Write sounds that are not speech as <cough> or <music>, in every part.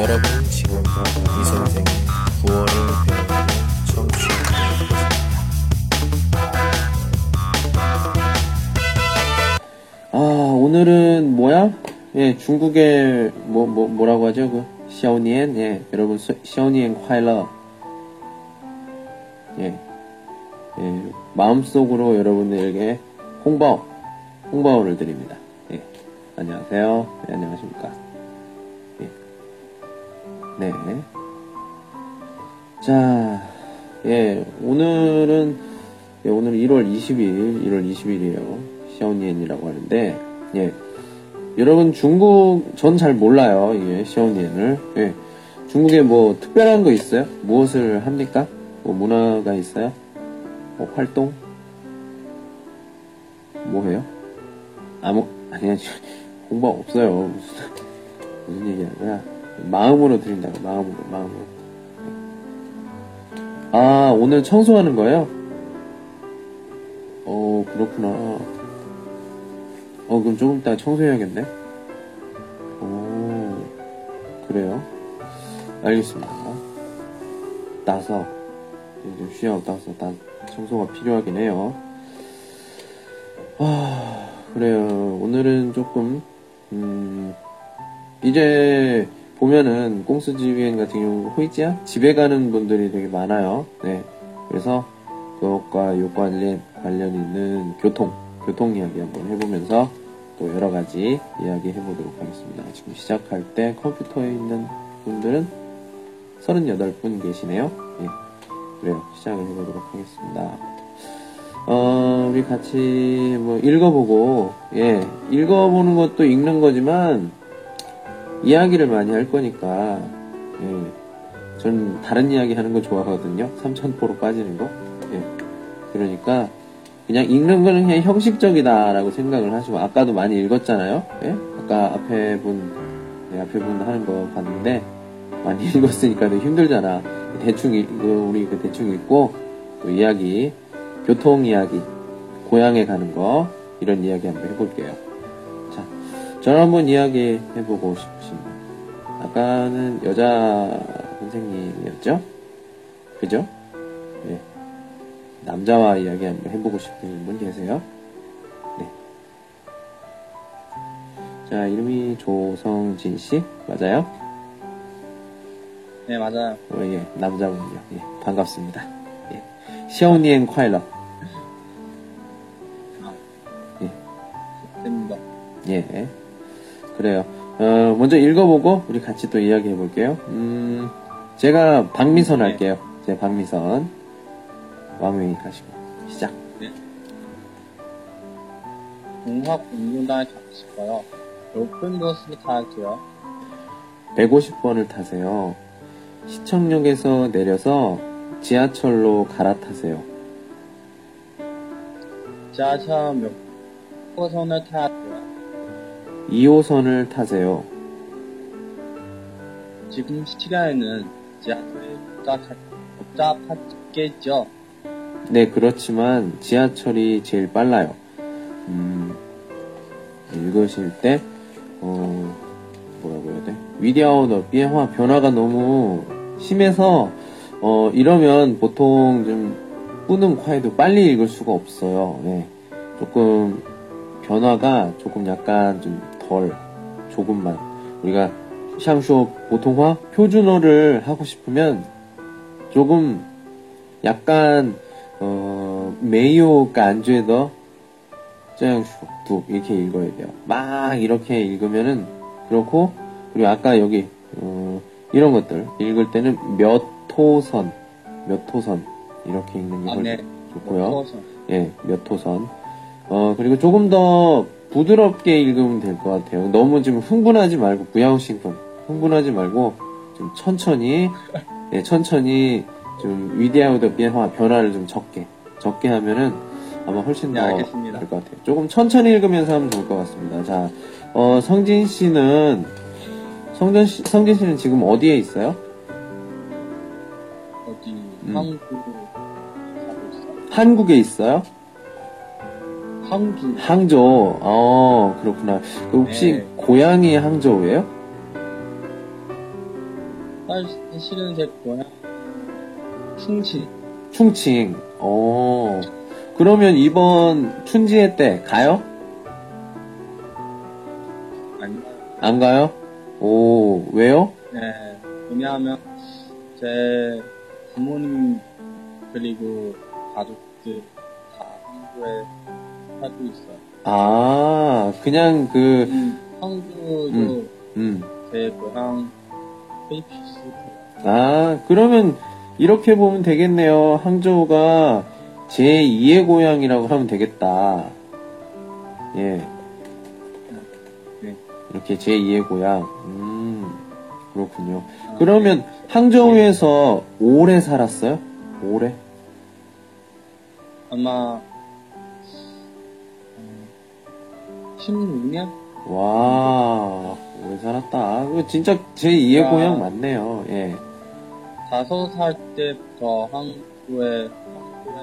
여러분 지금부터 이 선생의 구월을 배우는 청취하고 아 오늘은 뭐야? 예 중국의 뭐 뭐 뭐, 라고 하죠 그 샤오니엔 예 여러분 샤오니엔 콰일러 예, 예 마음속으로 여러분들에게 홍보 홍보를 드립니다. 예 안녕하세요. 네, 안녕하십니까? 예. 네. 자, 예, 오늘은, 예, 오늘 1월 20일, 1월 20일이에요. 샤오니엔이라고 하는데, 예. 여러분, 중국, 전 잘 몰라요, 이게, 샤오니엔을. 예. 중국에 뭐, 특별한 거 있어요? 무엇을 합니까? 뭐, 문화가 있어요? 뭐, 활동? 뭐 해요? 아무, 아니, 아니, 공부 없어요. 무슨, 무슨. 그냥, 마음으로 드린다고, 마음으로, 마음으로. 아, 오늘 청소하는 거예요? 어, 그렇구나. 어, 그럼 조금 이따 청소해야겠네? 오, 그래요? 알겠습니다. 따서, 이제 쉬어 따서 다 청소가 필요하긴 해요. 아, 그래요. 오늘은 조금, 음, 이제 보면은 꽁스지비엔 같은 경우 호이지야 집에 가는 분들이 되게 많아요. 네. 그래서 그것과 요 관련 관련 있는 교통 교통 이야기 한번 해보면서 또 여러 가지 이야기 해보도록 하겠습니다. 지금 시작할 때 컴퓨터에 있는 분들은 38분 계시네요. 예. 그래요. 시작을 해보도록 하겠습니다. 어, 우리 같이 뭐 읽어보고, 예, 읽어보는 것도 읽는 거지만, 이야기를 많이 할 거니까, 예, 전 다른 이야기 하는 거 좋아하거든요. 삼천포로 빠지는 거. 예. 그러니까, 그냥 읽는 거는 그냥 형식적이다라고 생각을 하시고, 아까도 많이 읽었잖아요. 예? 아까 앞에 분, 예, 앞에 분 하는 거 봤는데, 많이 <laughs> 읽었으니까 힘들잖아. 대충, 읽, 우리 그 대충 읽고, 또 이야기, 교통 이야기, 고향에 가는 거, 이런 이야기 한번 해볼게요. 자, 저는 한번 이야기 해보고 싶으십니다. 아까는 여자 선생님이었죠? 그죠? 네. 남자와 이야기 한번 해보고 싶은 분 계세요? 네. 자, 이름이 조성진 씨? 맞아요? 네, 맞아요. 어, 예, 남자분이요. 예, 반갑습니다. 예. 시오니엔 콰일러. 됩니다. 예. 그래요. 어, 먼저 읽어보고 우리 같이 또 이야기 해 볼게요. 음, 제가 박미선 네. 할게요. 제 박미선. 왕명이 가시고. 시작. 공학 운동단에 가고 싶어요. 몇분 버스를 타야죠? 150번을 타세요. 시청역에서 내려서 지하철로 갈아타세요. 지하철 몇 호선을 타야 돼요? 2호선을 타세요. 지금 시간에는 지하철이 복잡하- 복잡하겠죠? 네, 그렇지만 지하철이 제일 빨라요. 음, 읽으실 때, 어, 뭐라고 해야 돼? 위디아오더 비엔화 변화가 너무 심해서, 어, 이러면 보통 좀 뿌는 콰이도 빨리 읽을 수가 없어요. 네. 조금, 변화가 조금 약간 좀 덜 조금만 우리가 샹쇼 보통화 표준어를 하고 싶으면 조금 약간 어 메이오가 안주에더 짜양쇼 두 이렇게 읽어야 돼요 막 이렇게 읽으면은 그렇고 그리고 아까 여기 어, 이런 것들 읽을 때는 몇 호선 몇 호선 이렇게 읽는 게 아, 네. 좋고요 몇 호선. 예, 몇 호선 어, 그리고 조금 더 부드럽게 읽으면 될 것 같아요. 너무 지금 흥분하지 말고, 부야우싱분. 흥분하지 말고, 좀 천천히, 예, 천천히, 좀 위대하우더 변화, 변화를 좀 적게, 적게 하면은 아마 훨씬 네, 더될 알겠습니다. 것 같아요. 조금 천천히 읽으면서 하면 좋을 것 같습니다. 자, 어, 성진 씨는, 성진 씨, 성진 씨는 지금 어디에 있어요? 어디, 음. 한국 있어요. 한국에 있어요? 항주. 항저우. 어, 그렇구나. 그 혹시 네. 고향이 항저우예요? 사실은 제 고향 충치. 충칭. 어. 그러면 이번 춘지회 때 가요? 아니요. 안 가요? 오, 왜요? 네. 왜냐하면 제 부모님 그리고 가족들 다 한국에 살고 있어요. 아, 그냥 그, 음, 한국도 음. 음. 제 고향 페이피스 아, 그러면 이렇게 보면 되겠네요. 항저우가 제2의 고향이라고 하면 되겠다. 예. 네. 이렇게 제2의 고향. 음, 그렇군요. 그러면 항저우에서 오래 살았어요? 오래? 아마 16년? 와, 오래 살았다. 이거 진짜 제 2의 야. 고향 맞네요. 예. 다섯 살 때부터 한국에 한국에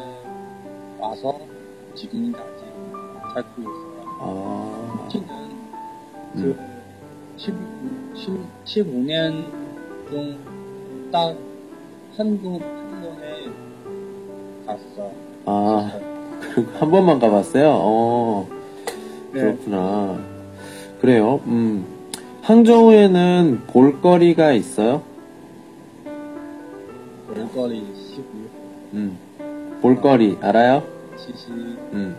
와서 지금까지 살고 있어요. 아, 키는 음. 그 10, 15년 좀딱 한국 한국에 갔어. 아, 그, <laughs> 한 번만 가봤어요? 어. 네. 그렇구나. 그래요. 음. 항저우에는 볼거리가 있어요? 볼거리 15, 음. 볼거리 알아요? 70, 음.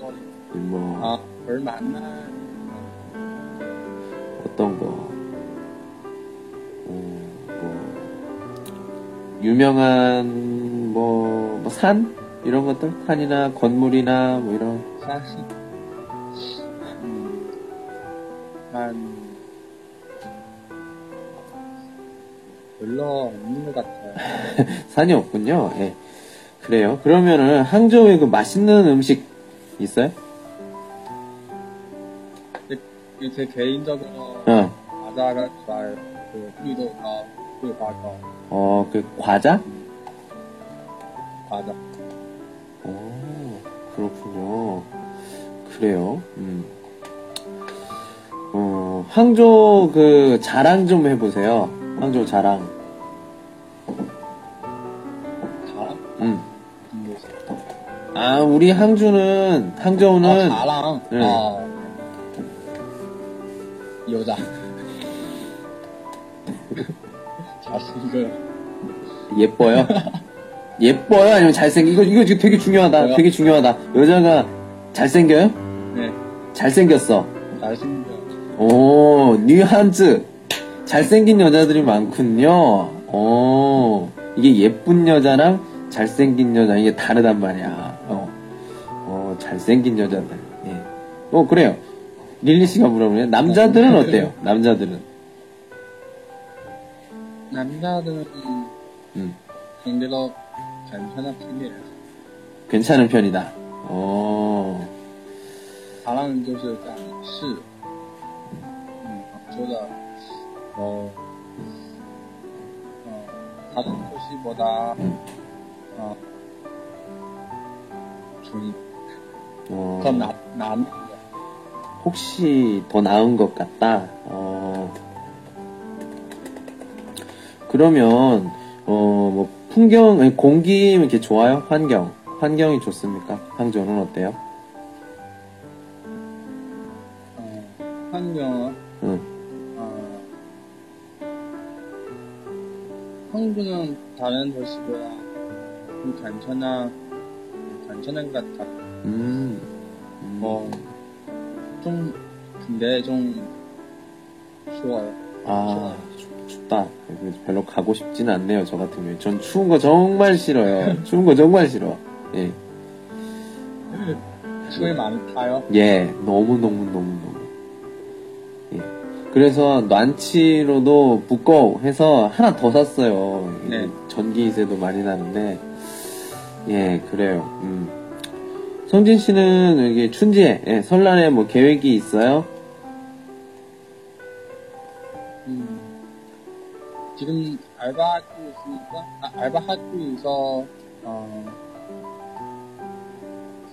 볼거리. 뭐 아, 별 많나? 어떤 거? 어, 뭐 유명한 뭐, 뭐 산? 이런 것들? 산이나 건물이나 뭐 이런 사 한, 별로 없는 것 같아요. <laughs> 산이 없군요. 예. 그래요. 그러면은 항저우에 그 맛있는 음식 있어요? 제 개인적으로 어. 과자가 좋아요. 그, 위도가, 그 과자, 어, 그 과자? 과자. 오, 그렇군요. 그래요. 음. 어, 항저우 그 자랑 좀 해보세요. 항저우 자랑. 자랑? 음. 뭐지? 아, 우리 항주는, 항저우는, 아, 자랑? 네. 아, 여자. <laughs> 잘생겨요. 예뻐요? <laughs> 예뻐요? 아니면 잘생겨? 이거, 이거 되게 중요하다. 뭐요? 되게 중요하다. 여자가 잘생겨요? 네, 잘생겼어. 잘생겨요. 오, 뉴한즈. 잘생긴 여자들이 많군요. 오, 이게 예쁜 여자랑 잘생긴 여자, 이게 다르단 말이야. 어, 어 잘생긴 여자들. 예. 어, 그래요. 릴리 씨가 물어보네요. 남자들은 어때요? 남자들은? 남자들은 음, 상대로 괜찮은 편이에요. 괜찮은 편이다. 어, 当然就是讲是， 뭐냐 어, 어 다른 도시보다 어, 좀 어. 더 나, 나은 혹시 더 나은 것 같다. 어, 그러면 어 뭐 풍경 공기 이렇게 좋아요? 환경 환경이 좋습니까? 항저는 어때요? 한국은 다른 도시보다 좀 괜찮아, 괜찮은 것 같아. 음, 음. 어, 좀, 근데 좀, 추워요. 아, 춥- 춥다. 별로 가고 싶지는 않네요, 저 같은 경우에. 전 추운 거 정말 싫어요. <laughs> 추운 거 정말 싫어. 예. 추위 많다요. 예, 너무너무너무너무. 예. 그래서 난치로도 묶어 해서 하나 더 샀어요. 네. 전기세도 많이 나는데, 예, 그래요. 음. 성진 씨는 여기 춘지에, 예, 설날에 뭐 계획이 있어요? 음, 지금 알바하고 있으니까, 아, 알바하고 있어, 어,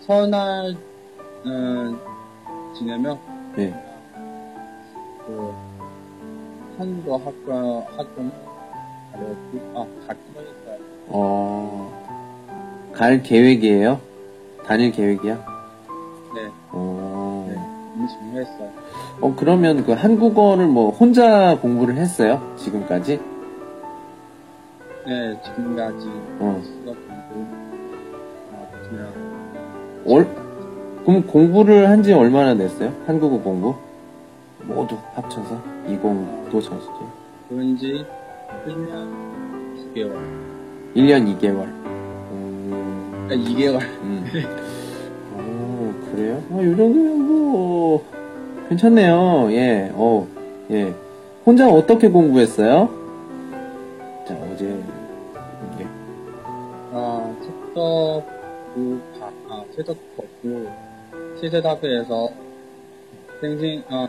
설날, 음, 지내면, 예. 그, 한국 학교, 학교, 가려고, 아, 가기로 했어요. 어, 갈 계획이에요? 다닐 계획이야? 네, 어, 네. 이미 준비했어요. 어, 그러면 그 한국어를 뭐 혼자 공부를 했어요? 지금까지? 네, 지금까지 어. 수업 공부, 어, 그냥, 얼, 그럼 공부를 한 지 얼마나 됐어요? 한국어 공부? 모두 합쳐서? 20 도청시기. 그런 지 1년 2개월. 1년 2개월. 음, 아, 2개월. 음. 어, 그래요? 어, 요 정도면 뭐, 괜찮네요. 예, 어, 예. 혼자 어떻게 공부했어요? 자, 어제, 예. 아, 책도 구, 바, 아, 책도 걷고, 세세다크에서 생생, 아,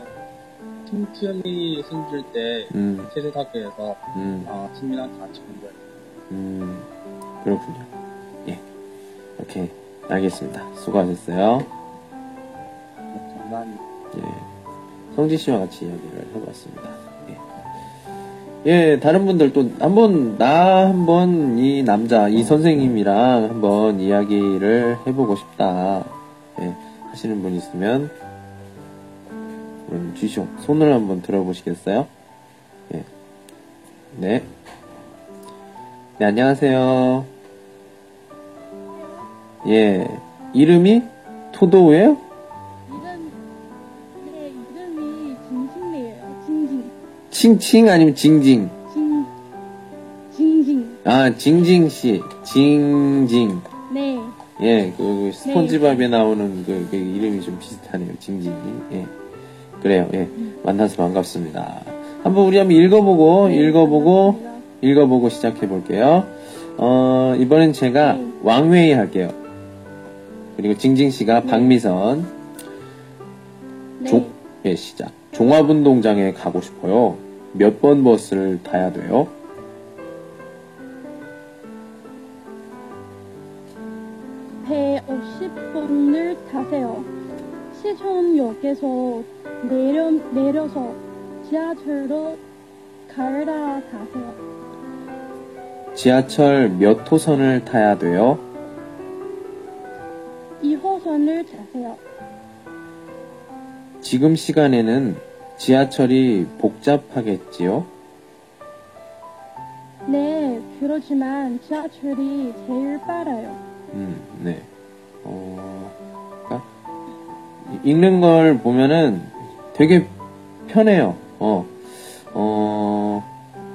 틈틈이 생길 때, 음, 세세다크에서, 음, 아, 친구랑 같이 공부했어요. 음, 그렇군요. 예. 오케이. 알겠습니다. 수고하셨어요. 장난이. 예. 성지 씨와 같이 이야기를 해봤습니다. 예. 예, 다른 분들 또 한번 나 한번 이 남자 이 선생님이랑 한번 이야기를 해보고 싶다. 예, 하시는 분 있으면 그럼 쥐쇼 손을 한번 들어보시겠어요? 예. 네. 네, 안녕하세요. 예. 이름이 토도예요? 이름, 네, 이름이 진진이에요. 진진. 칭칭 아니면 징징? 진, 진진. 아, 징징 씨. 징징. 네. 예, 그, 그 스폰지밥에 나오는 그, 그 이름이 좀 비슷하네요. 징징이. 예. 그래요. 예. 만나서 반갑습니다. 한번 우리 한번 읽어보고, 네, 읽어보고. 읽어보고 시작해 볼게요. 어, 이번엔 제가 네. 왕회의 할게요. 그리고 징징 씨가 네. 박미선. 네. 종, 예, 시작. 종합운동장에 가고 싶어요. 몇 번 버스를 타야 돼요? 배 50분을 타세요. 시청역에서 내려, 내려서 지하철로 갈아 타세요. 지하철 몇 호선을 타야 돼요? 2호선을 타세요. 지금 시간에는 지하철이 복잡하겠지요? 네, 그렇지만 지하철이 제일 빨라요. 음, 네. 어, 그러니까 읽는 걸 보면은 되게 편해요. 어, 어,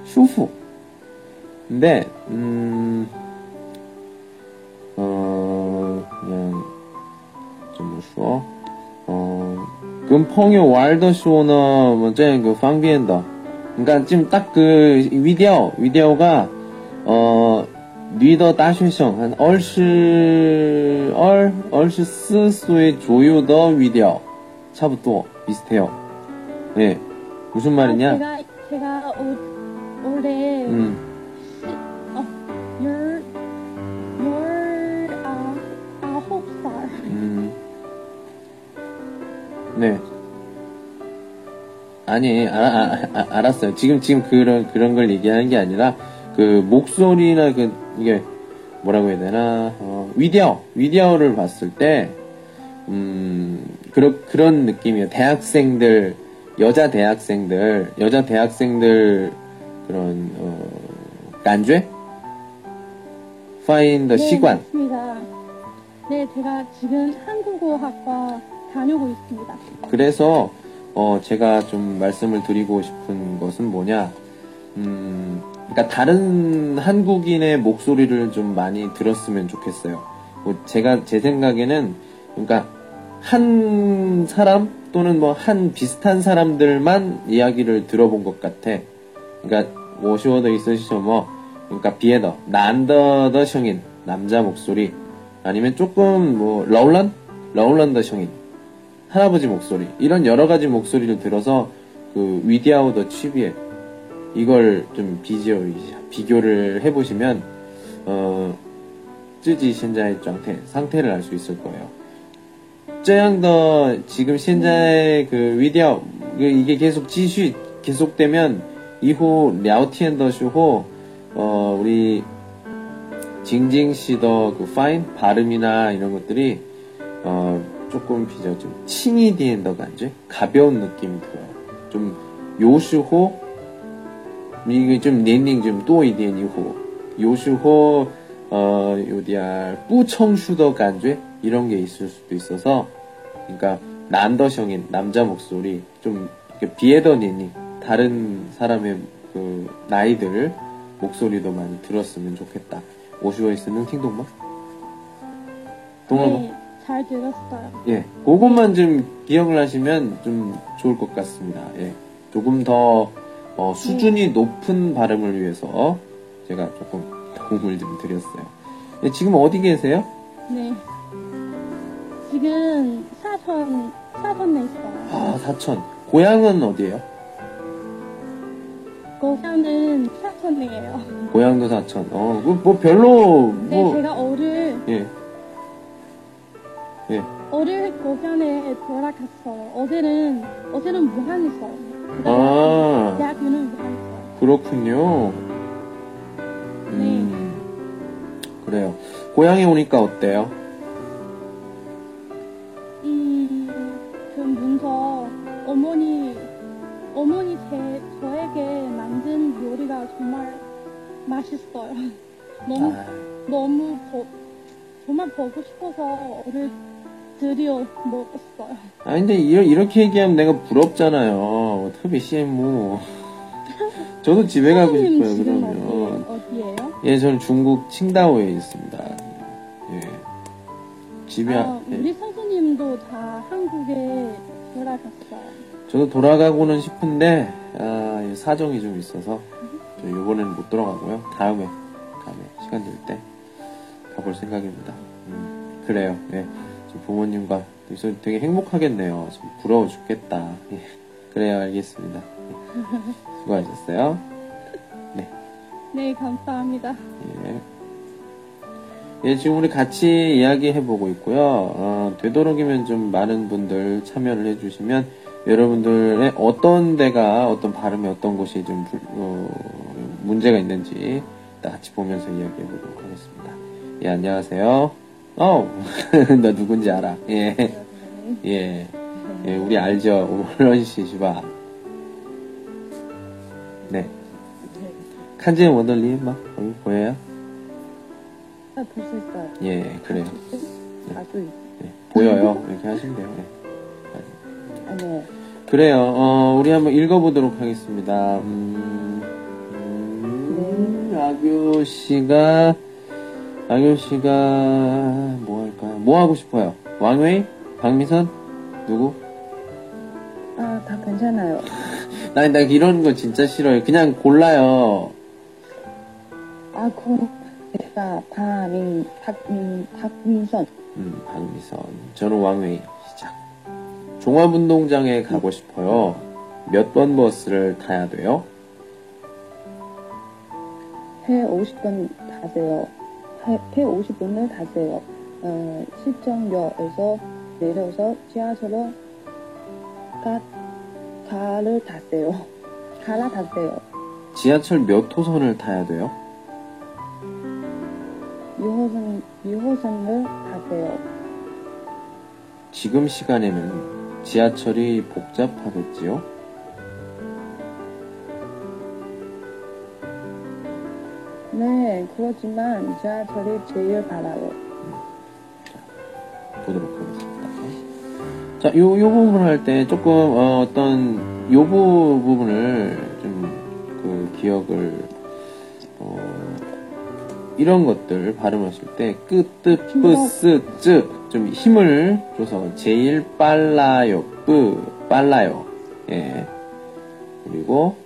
슈프. 근데, 음, 어, 그냥, 좀说, 어, 跟朋友玩的时候呢,我这个方便的. 그러니까 지금 딱 그 위디오, 위디오가, 어, 女的大学生한20, 24岁 조유의 위디오. 差不多 비슷해요. 예. 무슨 말이냐? 아, 제가, 제가 올, 올해 음, 시, 어, 열, 열, 아, 아홉 살. 음. 네. 아니, 아, 아, 아, 알았어요. 지금, 지금 그런, 그런 걸 얘기하는 게 아니라, 그, 목소리나 그, 이게, 뭐라고 해야 되나, 어, 위디오, 위디오를 봤을 때, 음, 그런, 그런 느낌이에요. 대학생들, 여자 대학생들, 여자 대학생들, 그런, 어, 간죄? find the 네, 시관. 맞습니다. 네, 제가 지금 한국어학과 다니고 있습니다. 그래서 어 제가 좀 말씀을 드리고 싶은 것은 뭐냐 음 그러니까 다른 한국인의 목소리를 좀 많이 들었으면 좋겠어요 뭐 제가 제 생각에는 그러니까 한 사람 또는 뭐 한 비슷한 사람들만 이야기를 들어본 것 같아 그러니까 我说的意思是什么 그러니까 비에더 난더더 성인 남자 목소리 아니면 조금 뭐 러울란 러울란더 성인 할아버지 목소리 이런 여러 가지 목소리를 들어서 그 위디아우 더 취비에 이걸 좀 비교 비교를 해보시면 어 쯔지 현자의 상태 상태를 알 수 있을 거예요. 这样的 지금 현재 그 위디아우 그 이게 계속 지시 계속되면 이후 聊天的时候 어, 우리 징징 씨더 그 파인 발음이나 이런 것들이 어, 조금 비교 좀 칭이 디엔더 간지 가벼운 느낌이 들어요. 좀 요슈호 이게 좀年龄 좀多一点以后 요슈호 어 요디알 뿌청슈더 간죄 이런 게 있을 수도 있어서 그러니까 난더형인 남자 목소리 좀 비에더年龄 다른 사람의 그 나이들 목소리도 많이 들었으면 좋겠다. 오슈어이스는 팅동마? 동남아? 네, 잘 들었어요. 예, 그것만 좀 기억을 하시면 좀 좋을 것 같습니다. 예, 조금 더 어, 수준이 높은 발음을 위해서 제가 조금 <laughs> 도움을 좀 드렸어요. 예, 지금 어디 계세요? 네. 지금 사천, 사천에 있어요. 아, 사천. 고향은 어디예요? 고향은 사천이에요. 고향도 사천. 어, 그뭐 별로 네, 뭐 제가 어릴, 예. 예. 어릴 고향에 돌아갔어요. 어제는, 어제는 무한 있어요. 그다음에 아, 대학교는 무한 있어요. 그렇군요. 음, 그래요. 고향에 오니까 어때요? 싶어서 오늘 드디어 먹었어요. 아 근데 이러- 이렇게 얘기하면 내가 부럽잖아요. 특히 CM무. 저도 집에 가고 싶어요. 그러면. 어디, 어디예요? 예, 저는 중국 칭다오에 있습니다. 예. 집에 아, 예. 우리 선생님도 다 한국에 돌아갔어요. 저도 돌아가고는 싶은데 아, 이 사정이 좀 있어서 저 이번에는 못 돌아가고요. 다음에 다음에 시간 될 때 가볼 생각입니다. 음, 그래요. 예. 지금 부모님과 있어 되게 행복하겠네요. 지금 부러워 죽겠다. 예. 그래요, 알겠습니다. 예. 수고하셨어요. 네, 감사합니다. 예. 예, 지금 우리 같이 이야기해보고 있고요. 어, 되도록이면 좀 많은 분들 참여를 해주시면 여러분들의 어떤 데가, 어떤 발음이 어떤 곳이 좀 불- 어, 문제가 있는지 같이 보면서 이야기해보도록 하겠습니다. 예, 안녕하세요. 어, <laughs> 너 누군지 알아. 예, 예, 예, 우리 알죠. 오런 씨, 시바. 네. 칸지의 원더리 막 여기 보여요? 아, 볼수 있어요. 예, 그래요. 아주, 예, 보여요. 이렇게 하시면 돼요. 예. 아, 네. 그래요. 어, 우리 한번 읽어보도록 하겠습니다. 음, 음, 아교 씨가, 아교 씨가, 뭐 할까요? 뭐 하고 싶어요? 왕웨이? 박미선? 누구? 아, 다 괜찮아요. <laughs> 나, 나 이런 거 진짜 싫어요. 그냥 골라요. 아, 그, 제가 박민, 박민, 박민선. 음, 박미선. 저는 왕웨이. 시작. 종합운동장에 가고 싶어요. 몇 번 버스를 타야 돼요? 해 50분 타세요. 해, 해 50분을 타세요. 어, 시청역에서 내려서 지하철로 가, 가를 타세요. <laughs> 가라 타세요. 지하철 몇 호선을 타야 돼요? 2호선, 2호선을 타세요. 지금 시간에는 지하철이 복잡하겠지요? 그렇지만 지하철이 제일 빨라요. 보도록 하겠습니다. 자, 요, 요 부분 할때 조금, 어, 떤요 부- 부분을 좀, 그, 기억을, 어, 이런 것들 발음하실 때, 끄, 뜨, 뿌, 쓰, 쯔, 좀 힘을 줘서, 제일 빨라요, 뿌, 빨라요. 예. 그리고,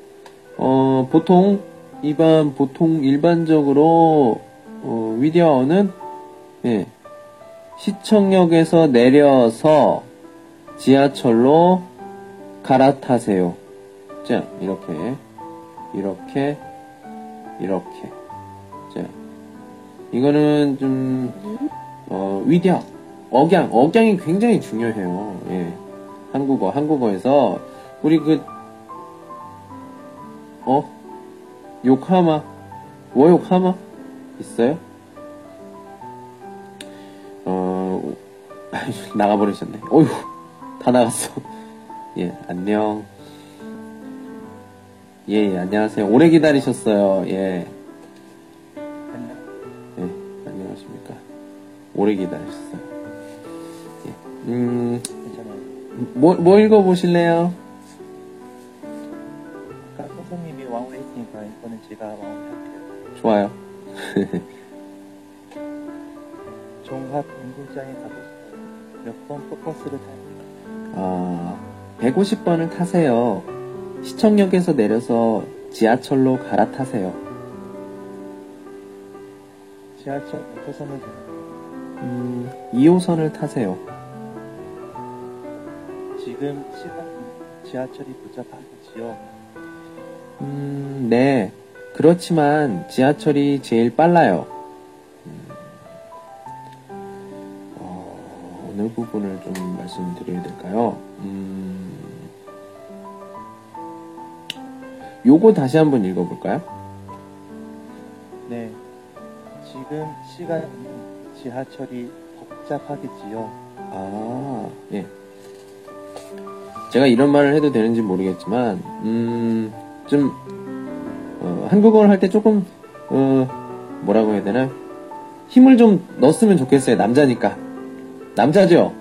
어, 보통, 일반, 보통 일반적으로, 어, 위디어는, 예, 시청역에서 내려서 지하철로 갈아타세요. 자, 이렇게, 이렇게, 이렇게. 자, 이거는 좀, 어, 위디어, 억양, 억양이 굉장히 중요해요. 예. 한국어, 한국어에서, 우리 그, 어? 요카마, 워욕 하마 있어요? 어 <laughs> 나가버리셨네. 어휴 다 나갔어. <laughs> 예 안녕. 예, 예 안녕하세요. 오래 기다리셨어요. 예. 예 안녕하십니까. 오래 기다리셨어요. 예. 음, 괜찮아요. 뭐, 뭐 읽어보실래요? 운동장에 가고 싶어요. 몇 번 버스를 타요? 아, 150번을 타세요. 시청역에서 내려서 지하철로 갈아타세요. 지하철 몇 호선을 타요? 음, 2호선을 타세요. 지금 시간 지하철이 복잡하겠지요. 음, 네. 그렇지만 지하철이 제일 빨라요. 부분을 좀 말씀드려야 될까요? 음, 요거 다시 한번 읽어볼까요? 네. 지금 시간 지하철이 복잡하겠지요. 아, 예. 제가 이런 말을 해도 되는지 모르겠지만, 음, 좀, 어, 한국어를 할 때 조금, 어, 뭐라고 해야 되나? 힘을 좀 넣었으면 좋겠어요. 남자니까. 남자죠?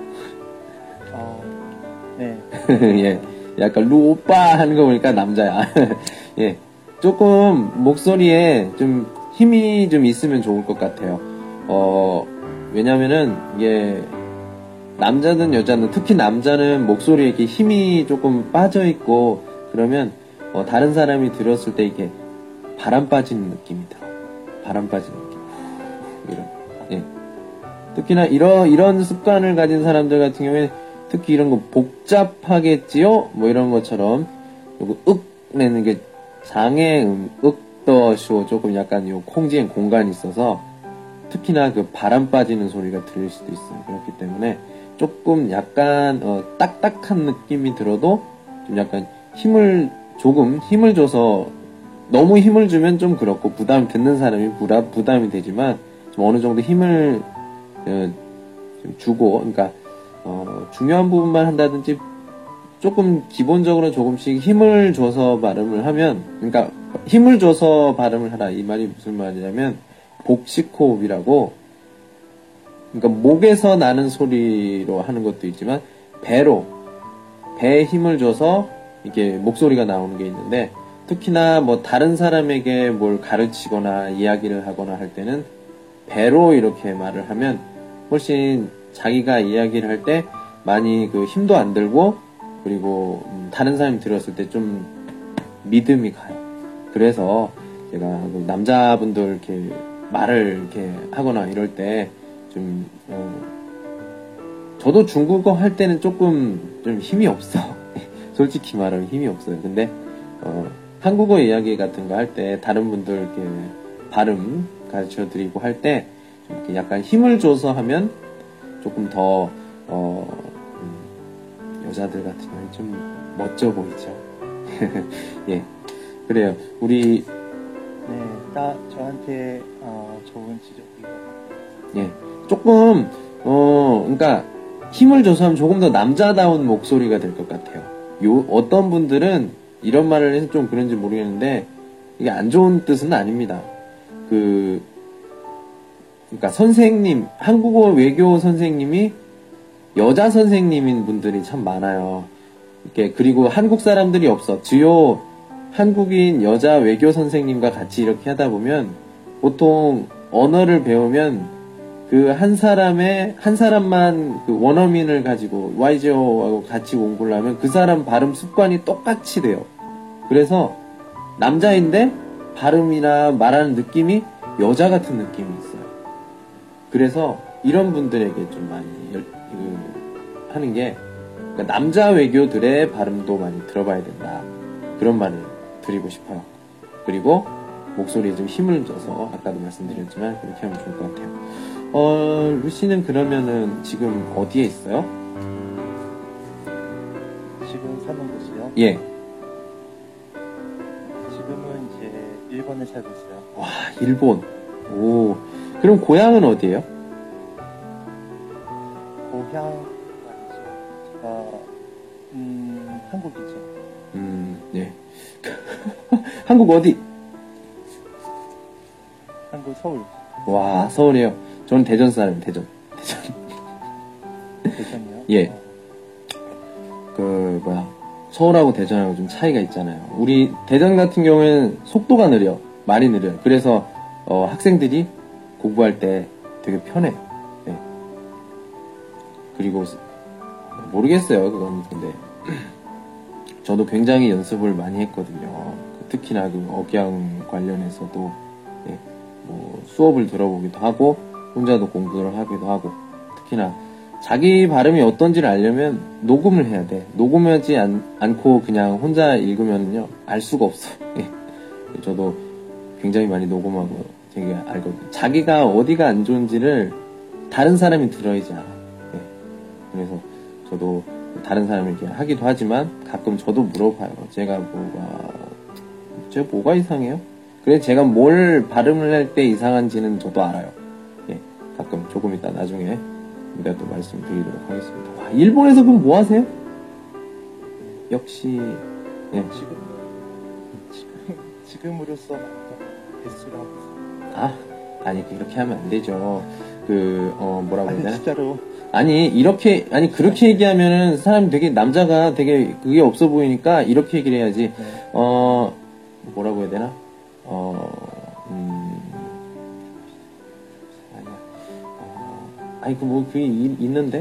<laughs> 예. 약간 루 오빠 하는 거 보니까 남자야. <laughs> 예. 조금 목소리에 좀 힘이 좀 있으면 좋을 것 같아요. 어, 왜냐면은 이게 남자든 여자든 특히 남자는 목소리에 이렇게 힘이 조금 빠져 있고 그러면 어, 다른 사람이 들었을 때 이게 바람 빠지는 느낌이 들어. 바람 빠지는 느낌. 이런. 예. 특히나 이런 이런 습관을 가진 사람들 같은 경우에 특히 이런 거 복잡하겠지요? 뭐 이런 것처럼 요거 윽 내는 게 장애음 윽더쇼 조금 약간 요 콩지엔 공간이 있어서 특히나 그 바람 빠지는 소리가 들릴 수도 있어요. 그렇기 때문에 조금 약간 어, 딱딱한 느낌이 들어도 좀 약간 힘을 조금 힘을 줘서 너무 힘을 주면 좀 그렇고 부담 듣는 사람이 부다, 부담이 되지만 좀 어느 정도 힘을 어, 좀 주고 그러니까 어, 중요한 부분만 한다든지 조금 기본적으로 조금씩 힘을 줘서 발음을 하면 그러니까 힘을 줘서 발음을 하라. 이 말이 무슨 말이냐면 복식호흡이라고 그러니까 목에서 나는 소리로 하는 것도 있지만 배로 배에 힘을 줘서 이게 목소리가 나오는 게 있는데 특히나 뭐 다른 사람에게 뭘 가르치거나 이야기를 하거나 할 때는 배로 이렇게 말을 하면 훨씬 자기가 이야기를 할 때 많이 그 힘도 안 들고 그리고 음, 다른 사람이 들었을 때 좀 믿음이 가요. 그래서 제가 그 남자분들 이렇게 말을 이렇게 하거나 이럴 때좀 어, 저도 중국어 할 때는 조금 좀 힘이 없어. <laughs> 솔직히 말하면 힘이 없어요. 근데 어, 한국어 이야기 같은 거 할 때 다른 분들 이렇게 발음 가르쳐 드리고 할 때 약간 힘을 줘서 하면 조금 더 어, 음, 여자들 같은 경우에 좀 멋져 보이죠. <laughs> 예, 그래요. 우리 네. 딱 저한테 어, 좋은 지적이고 예, 조금 어, 그러니까 힘을 줘서 하면 조금 더 남자다운 목소리가 될 것 같아요. 요 어떤 분들은 이런 말을 해서 좀 그런지 모르겠는데 이게 안 좋은 뜻은 아닙니다. 그 그러니까 선생님 한국어 외교 선생님이 여자 선생님인 분들이 참 많아요. 이렇게 그리고 한국 사람들이 없어. 주요 한국인 여자 외교 선생님과 같이 이렇게 하다 보면 보통 언어를 배우면 그 한 사람의 한 사람만 그 원어민을 가지고 YGO하고 같이 공부를 하면 그 사람 발음 습관이 똑같이 돼요. 그래서 남자인데 발음이나 말하는 느낌이 여자 같은 느낌이 있어요. 그래서 이런 분들에게 좀 많이 열- 그, 하는 게 그러니까 남자 외교들의 발음도 많이 들어봐야 된다. 그런 말을 드리고 싶어요. 그리고 목소리에 좀 힘을 줘서 아까도 말씀드렸지만 그렇게 하면 좋을 것 같아요. 어, 루시는 그러면은 지금 어디에 있어요? 지금 사는 곳이요. 예. 지금 지금은 이제 일본에 살고 있어요. 와, 일본. 오. 그럼 고향은 어디예요? 고향. 제가 음 한국이죠. 음, 네. <laughs> 한국 어디? 한국 서울 와, 서울이에요. 저는 대전 사람, 대전. 대전. 대전이요. <laughs> 예. 어, 그, 뭐야. 서울하고 대전하고 좀 차이가 있잖아요. 우리 대전 같은 경우에는 속도가 느려. 말이 느려요. 그래서, 어, 학생들이 공부할 때 되게 편해. 네. 그리고, 모르겠어요. 그건 근데. 저도 굉장히 연습을 많이 했거든요. 특히나 그 억양 관련해서도, 예, 뭐, 수업을 들어보기도 하고, 혼자도 공부를 하기도 하고, 특히나 자기 발음이 어떤지를 알려면 녹음을 해야 돼. 녹음하지 않, 않고 그냥 혼자 읽으면요, 알 수가 없어. 예. <laughs> 저도 굉장히 많이 녹음하고 되게 알거든요. 자기가 어디가 안 좋은지를 다른 사람이 들어야지 알아. 예. 그래서 저도 다른 사람에게 하기도 하지만 가끔 저도 물어봐요. 제가 뭐가, 제가 뭐가 이상해요? 그래 제가 뭘 발음을 할 때 이상한지는 저도 알아요. 예. 가끔 조금 이따 나중에 내가 또 말씀드리도록 하겠습니다. 와, 일본에서 그럼 뭐 하세요? 역시, 예, 지금 지금 지금으로서 있어요. 아, 아니, 이렇게 하면 안 되죠. 그, 어, 뭐라고 해야 아니 되나? 진짜로 아니, 이렇게, 아니, 그렇게 얘기하면은 사람 되게, 남자가 되게 그게 없어 보이니까 이렇게 얘기를 해야지. 네. 어, 뭐라고 해야 되나? 어, 음, 아니야. 어, 아니, 그 뭐, 그게 이- 있는데?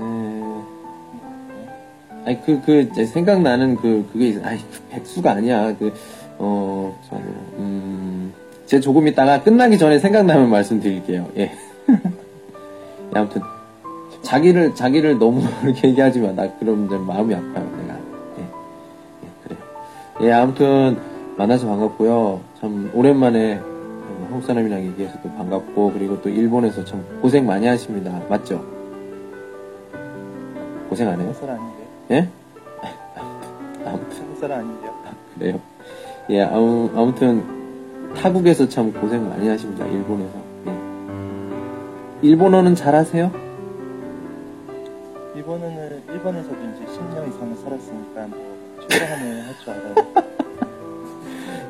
에, 아니, 그, 그, 제 생각나는 그, 그게, 있- 아니, 그 백수가 아니야. 그, 어, 잠깐만요. 음, 제 조금 있다가 끝나기 전에 생각나면 말씀드릴게요. 예. <laughs> 예, 아무튼, 자기를, 자기를 너무 <laughs> 이렇게 얘기하지 마. 나 그럼 이제 마음이 아파요, 내가. 예. 예, 그래요. 예, 아무튼, 만나서 반갑고요. 참, 오랜만에 음, 한국 사람이랑 얘기해서 또 반갑고, 그리고 또 일본에서 참 고생 많이 하십니다. 맞죠? 고생 안 해요? 한국 사람 아닌데 예? 아무튼, 한국 사람 아닌데요. <laughs> 그래요. 예, 아무, 아무튼, 타국에서 참 고생 많이 하십니다. 일본에서. 예. 일본어는 잘하세요? 일본어는 일본에서도 이제 10년 이상 살았으니까 뭐 충분하면 할줄 알아요.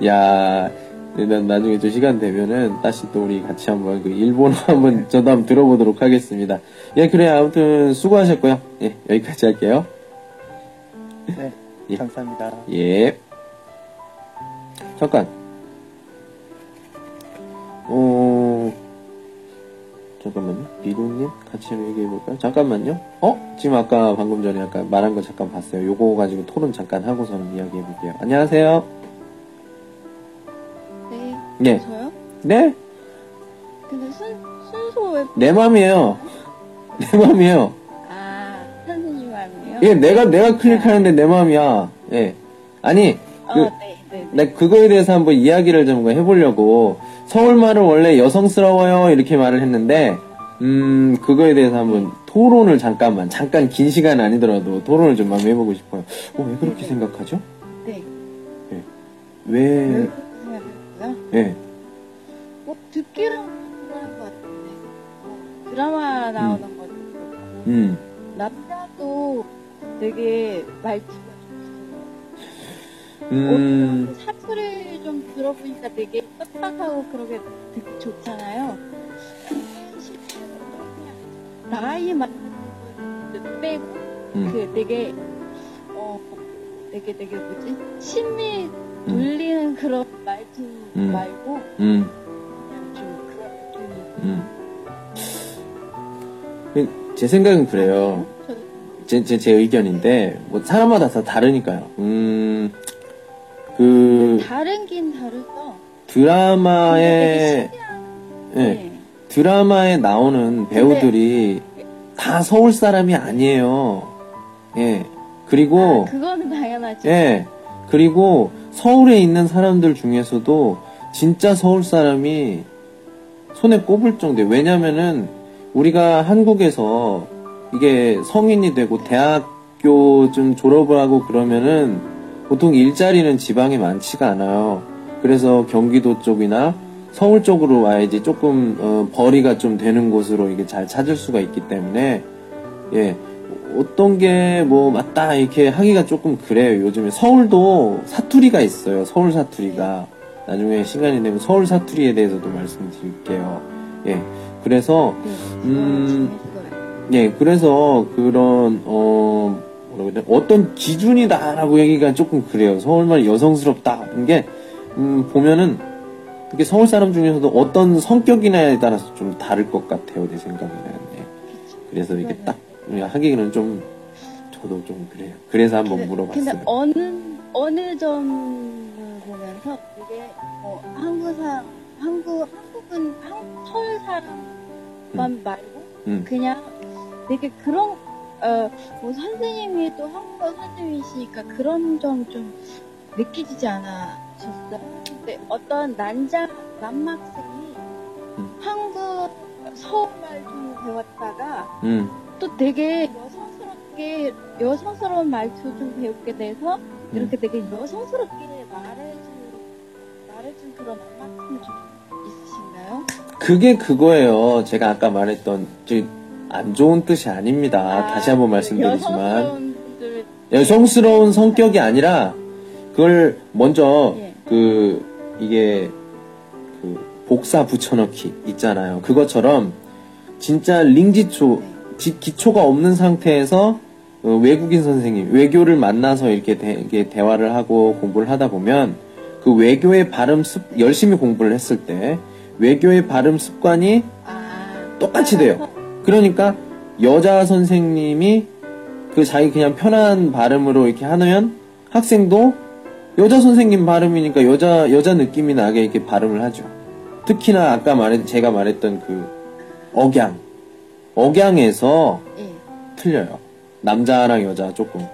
<laughs> 야, 난 나중에 저 시간 되면은 다시 또 우리 같이 한번 그 일본어 <laughs> 한번 저도 한번 들어보도록 하겠습니다. 예, 그래 아무튼 수고하셨고요. 예, 여기까지 할게요. 네, <laughs> 예. 감사합니다. 예. 잠깐. 어, 잠깐만요. 리도님 같이 얘기해볼까요? 잠깐만요. 어? 지금 아까 방금 전에 아까 말한 거 잠깐 봤어요. 요거 가지고 토론 잠깐 하고서는 이야기해볼게요. 안녕하세요. 네. 네. 저요? 네? 근데 순, 순서 왜, 내 맘이에요. 내 맘이에요. 아, 선생님 말이에요? 예, 내가, 내가 클릭하는데 내 맘이야. 예. 아니, 그, 어, 네, 네, 네. 나 그거에 대해서 한번 이야기를 좀 해보려고 서울말은 원래 여성스러워요 이렇게 말을 했는데 음 그거에 대해서 한번 토론을 잠깐만 잠깐 긴 시간 아니더라도 토론을 좀 한번 해보고 싶어요. 어, 왜 그렇게 생각하죠? 네. 왜? 왜? 예. 뭐, 듣기로는 그런 것 같은데. 뭐, 드라마 나오는 것도 그렇고. 음. 남자도 되게 말투가 음. 어, 사투를 좀 들어보니까 되게 빡빡하고 그러게 듣기 좋잖아요. 나이 분 빼고 음. 그 되게 어 되게 되게 뭐지 심리 음. 울리는 그런 말투 음. 말고 음. 그냥 좀 그런 느낌이 음. 그, 제 생각은 그래요. 저- 제, 제, 제 의견인데, 뭐, 사람마다 다 다르니까요. 음, 그, 다른 긴 다르죠. 드라마에, 예, 네. 드라마에 나오는 배우들이 다 서울 사람이 아니에요. 예. 그리고, 아, 그거는 당연하죠. 예. 그리고 서울에 있는 사람들 중에서도 진짜 서울 사람이 손에 꼽을 정도예요. 왜냐면은 우리가 한국에서 이게 성인이 되고 대학교 좀 졸업을 하고 그러면은 보통 일자리는 지방에 많지가 않아요. 그래서 경기도 쪽이나 서울 쪽으로 와야지 조금 어, 거리가 좀 되는 곳으로 이게 잘 찾을 수가 있기 때문에 예 어떤 게 뭐 맞다 이렇게 하기가 조금 그래요. 요즘에 서울도 사투리가 있어요. 서울 사투리가 나중에 시간이 되면 서울 사투리에 대해서도 말씀드릴게요. 예 그래서 네. 음. 음. 예, 그래서 그런 어 뭐라고 어떤 기준이다라고 얘기가 조금 그래요. 서울말 여성스럽다 이런 게 음, 보면은 이게 서울 사람 중에서도 어떤 성격이냐에 따라서 좀 다를 것 같아요. 내 생각에는. 예. 그래서 이게 딱 하기는 좀 저도 좀 그래요. 그래서 한번 근데, 물어봤어요. 근데 어느 어느 점을 보면서 이게 뭐 한국 사람 한국 한국은 한, 서울 사람만 말고 음. 그냥 되게 그런 어 뭐 선생님이 또 한국어 선생님이시니까 그런 점 좀 느끼지지 않으셨어요? 근데 어떤 남학생이 음. 한국 서울말 좀 배웠다가 음, 또 되게 여성스럽게 여성스러운 말투 좀 배우게 돼서 이렇게 되게 여성스럽게 말해준 말해준 그런 남학생 좀 있으신가요? 그게 그거예요. 제가 아까 말했던 저 안 좋은 뜻이 아닙니다. 다시 한번 말씀드리지만 여성스러운 성격이 아니라 그걸 먼저 예. 그 이게 그 복사 붙여넣기 있잖아요. 그것처럼 진짜 링지초 지- 기초가 없는 상태에서 어, 외국인 선생님 외교를 만나서 이렇게 대, 이게 대화를 하고 공부를 하다 보면 그 외교의 발음 습 열심히 공부를 했을 때 외교의 발음 습관이 아 똑같이 돼요. 그러니까 여자 선생님이 그 자기 그냥 편한 발음으로 이렇게 하면 학생도 여자 선생님 발음이니까 여자 여자 느낌이 나게 이렇게 발음을 하죠. 특히나 아까 말했 제가 말했던 그 억양 억양에서 예. 틀려요. 남자랑 여자 조금.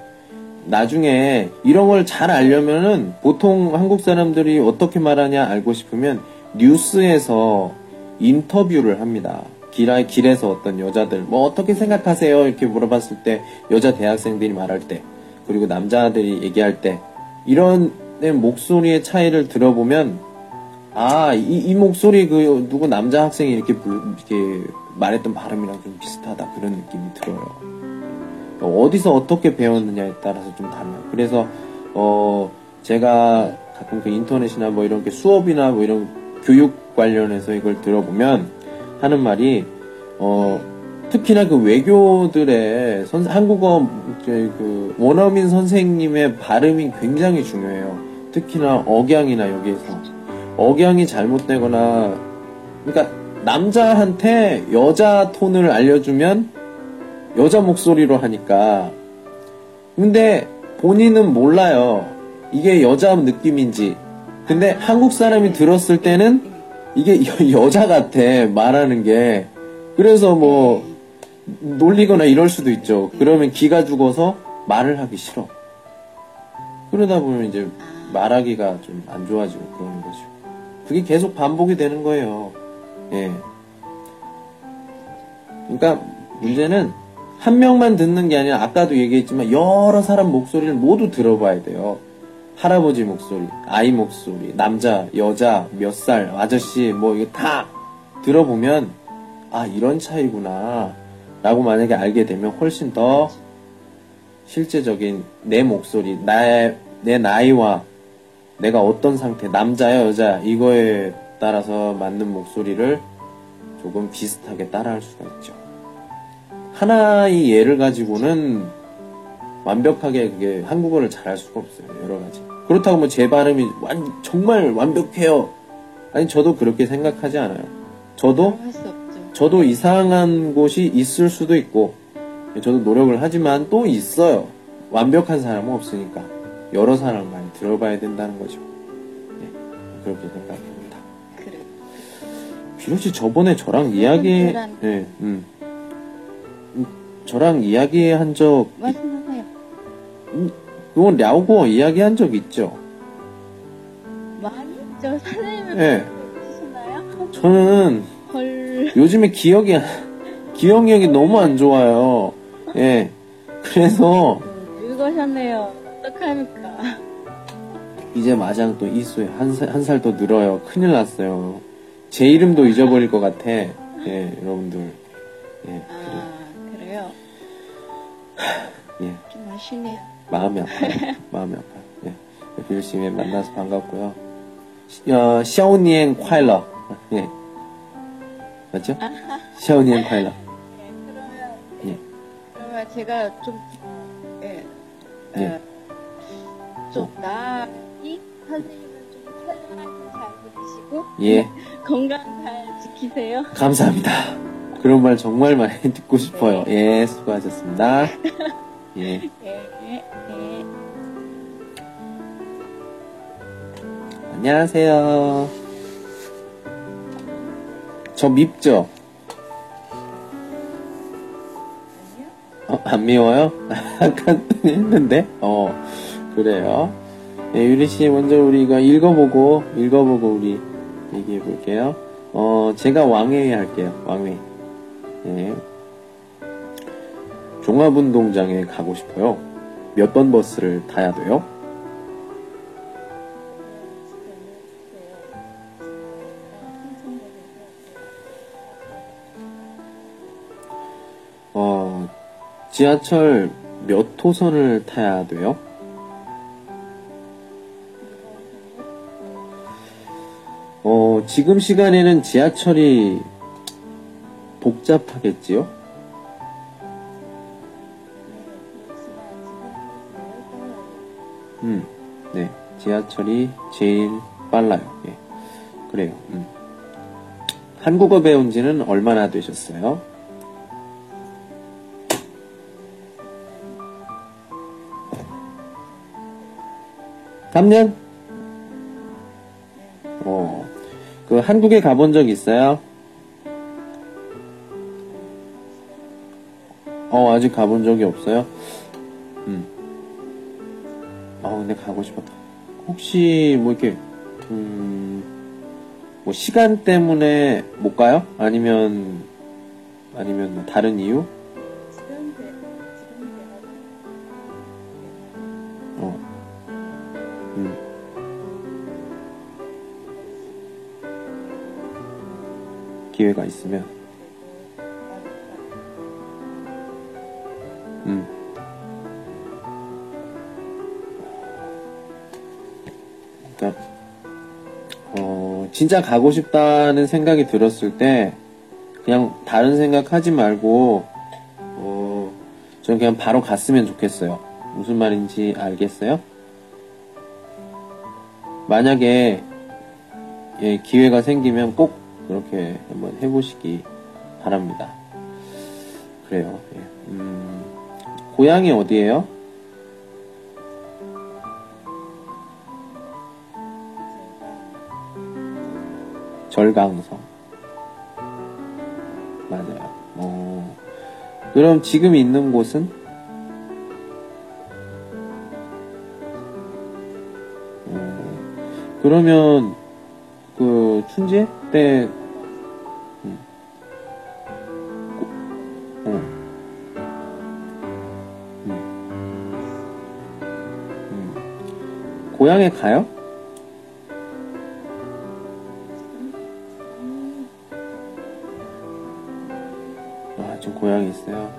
나중에 이런 걸 잘 알려면은 보통 한국 사람들이 어떻게 말하냐 알고 싶으면 뉴스에서 인터뷰를 합니다. 길, 길에서 어떤 여자들, 뭐 어떻게 생각하세요? 이렇게 물어봤을 때 여자 대학생들이 말할 때, 그리고 남자들이 얘기할 때, 이런 내 목소리의 차이를 들어보면, 아, 이, 이 목소리 그 누구 남자 학생이 이렇게, 불- 이렇게 말했던 발음이랑 좀 비슷하다. 그런 느낌이 들어요. 어디서 어떻게 배웠느냐에 따라서 좀 달라요. 그래서 어 제가 가끔 그 인터넷이나 뭐 이런 게 수업이나 뭐 이런 교육 관련해서 이걸 들어보면 하는 말이 어 특히나 그 외교들의 선- 한국어 그 원어민 선생님의 발음이 굉장히 중요해요. 특히나 억양이나 여기에서 억양이 잘못되거나 그러니까 남자한테 여자 톤을 알려주면 여자 목소리로 하니까. 근데 본인은 몰라요. 이게 여자 느낌인지. 근데 한국 사람이 들었을 때는 이게 여, 자 같아, 말하는 게. 그래서 뭐, 놀리거나 이럴 수도 있죠. 그러면 기가 죽어서 말을 하기 싫어. 그러다 보면 이제 말하기가 좀 안 좋아지고 그러는 거죠. 그게 계속 반복이 되는 거예요. 예. 그러니까 문제는 한 명만 듣는 게 아니라 아까도 얘기했지만 여러 사람 목소리를 모두 들어봐야 돼요. 할아버지 목소리, 아이 목소리, 남자, 여자, 몇 살, 아저씨, 뭐 이게 다 들어보면 아 이런 차이구나 라고 만약에 알게 되면 훨씬 더 실제적인 내 목소리, 나의 내 나이와 내가 어떤 상태, 남자야 여자 이거에 따라서 맞는 목소리를 조금 비슷하게 따라할 수가 있죠. 하나의 예를 가지고는 완벽하게 그게 한국어를 잘할 수가 없어요. 여러 가지. 그렇다고 뭐 제 발음이 완, 정말 완벽해요. 아니 저도 그렇게 생각하지 않아요. 저도. 저도 이상한 곳이 있을 수도 있고 저도 노력을 하지만 또 있어요. 완벽한 사람은 없으니까 여러 사람 많이 들어봐야 된다는 거죠. 네, 그렇게 생각합니다. 그래. 비로시 저번에 저랑 이야기, 사람들한- 네, 음. 음, 저랑 이야기한 적, 말씀 그건 랴오고 이야기한 적 있죠. 많이 저 선생님을 네. 보시나요? 저는 헐. 요즘에 기억이, 안- 기억 력이 너무 안 좋아요. 예. 그래서, 늙으셨네요. 어떡합니까? 이제 마장 또 이수에 한 살, 한 살 더 늘어요. 큰일 났어요. 제 이름도 잊어버릴 것 같아. 예, 여러분들. 예, 그래. 아, 그래요? 예. 좀 아쉽네요. 마음이 아파요. <laughs> 마음이 아파요. 예. 빌씨에 만나서 반갑고요. 시- 어, 샤오니엔 콰일러. 예. 맞죠? 샤오니엔 콰일러. <laughs> 네, 그러면, 예. 그러면 제가 좀, 예, 예. 어, 좀 나이 선생님은 좀 설날도 잘 보내시고 예. <laughs> 건강 잘 지키세요. 감사합니다. 그런 말 정말 많이 듣고 싶어요. 예, 수고하셨습니다. 예, 예. 안녕하세요. 저 밉죠? 어, 안 미워요? <laughs> 아까 했는데? 어, 그래요. 네, 유리 씨, 먼저 우리가 읽어보고, 읽어보고 우리 얘기해 볼게요. 어, 제가 왕회의 할게요. 왕회. 네. 종합운동장에 가고 싶어요. 몇 번 버스를 타야 돼요? 어, 지하철 몇 호선을 타야 돼요? 어, 지금 시간에는 지하철이 복잡하겠지요? 음, 네. 지하철이 제일 빨라요. 예. 그래요. 음. 한국어 배운 지는 얼마나 되셨어요? 3년? 어, 그 한국에 가본 적 있어요? 어, 아직 가본 적이 없어요? 근데 가고 싶었다. 혹시 뭐 이렇게, 음, 뭐 시간 때문에 못 가요? 아니면, 아니면 뭐 다른 이유? 어. 음. 기회가 있으면. 진짜 가고 싶다는 생각이 들었을 때 그냥 다른 생각 하지 말고 어, 저는 그냥 바로 갔으면 좋겠어요. 무슨 말인지 알겠어요? 만약에 예, 기회가 생기면 꼭 그렇게 한번 해보시기 바랍니다. 그래요. 예. 음, 고향이 어디예요? 절강성. 맞아요. 어, 그럼 지금 있는 곳은? 어, 그러면 그 춘제 때 음. 고- 어. 음. 음. 고향에 가요? 아, 지금 고향에 있어요.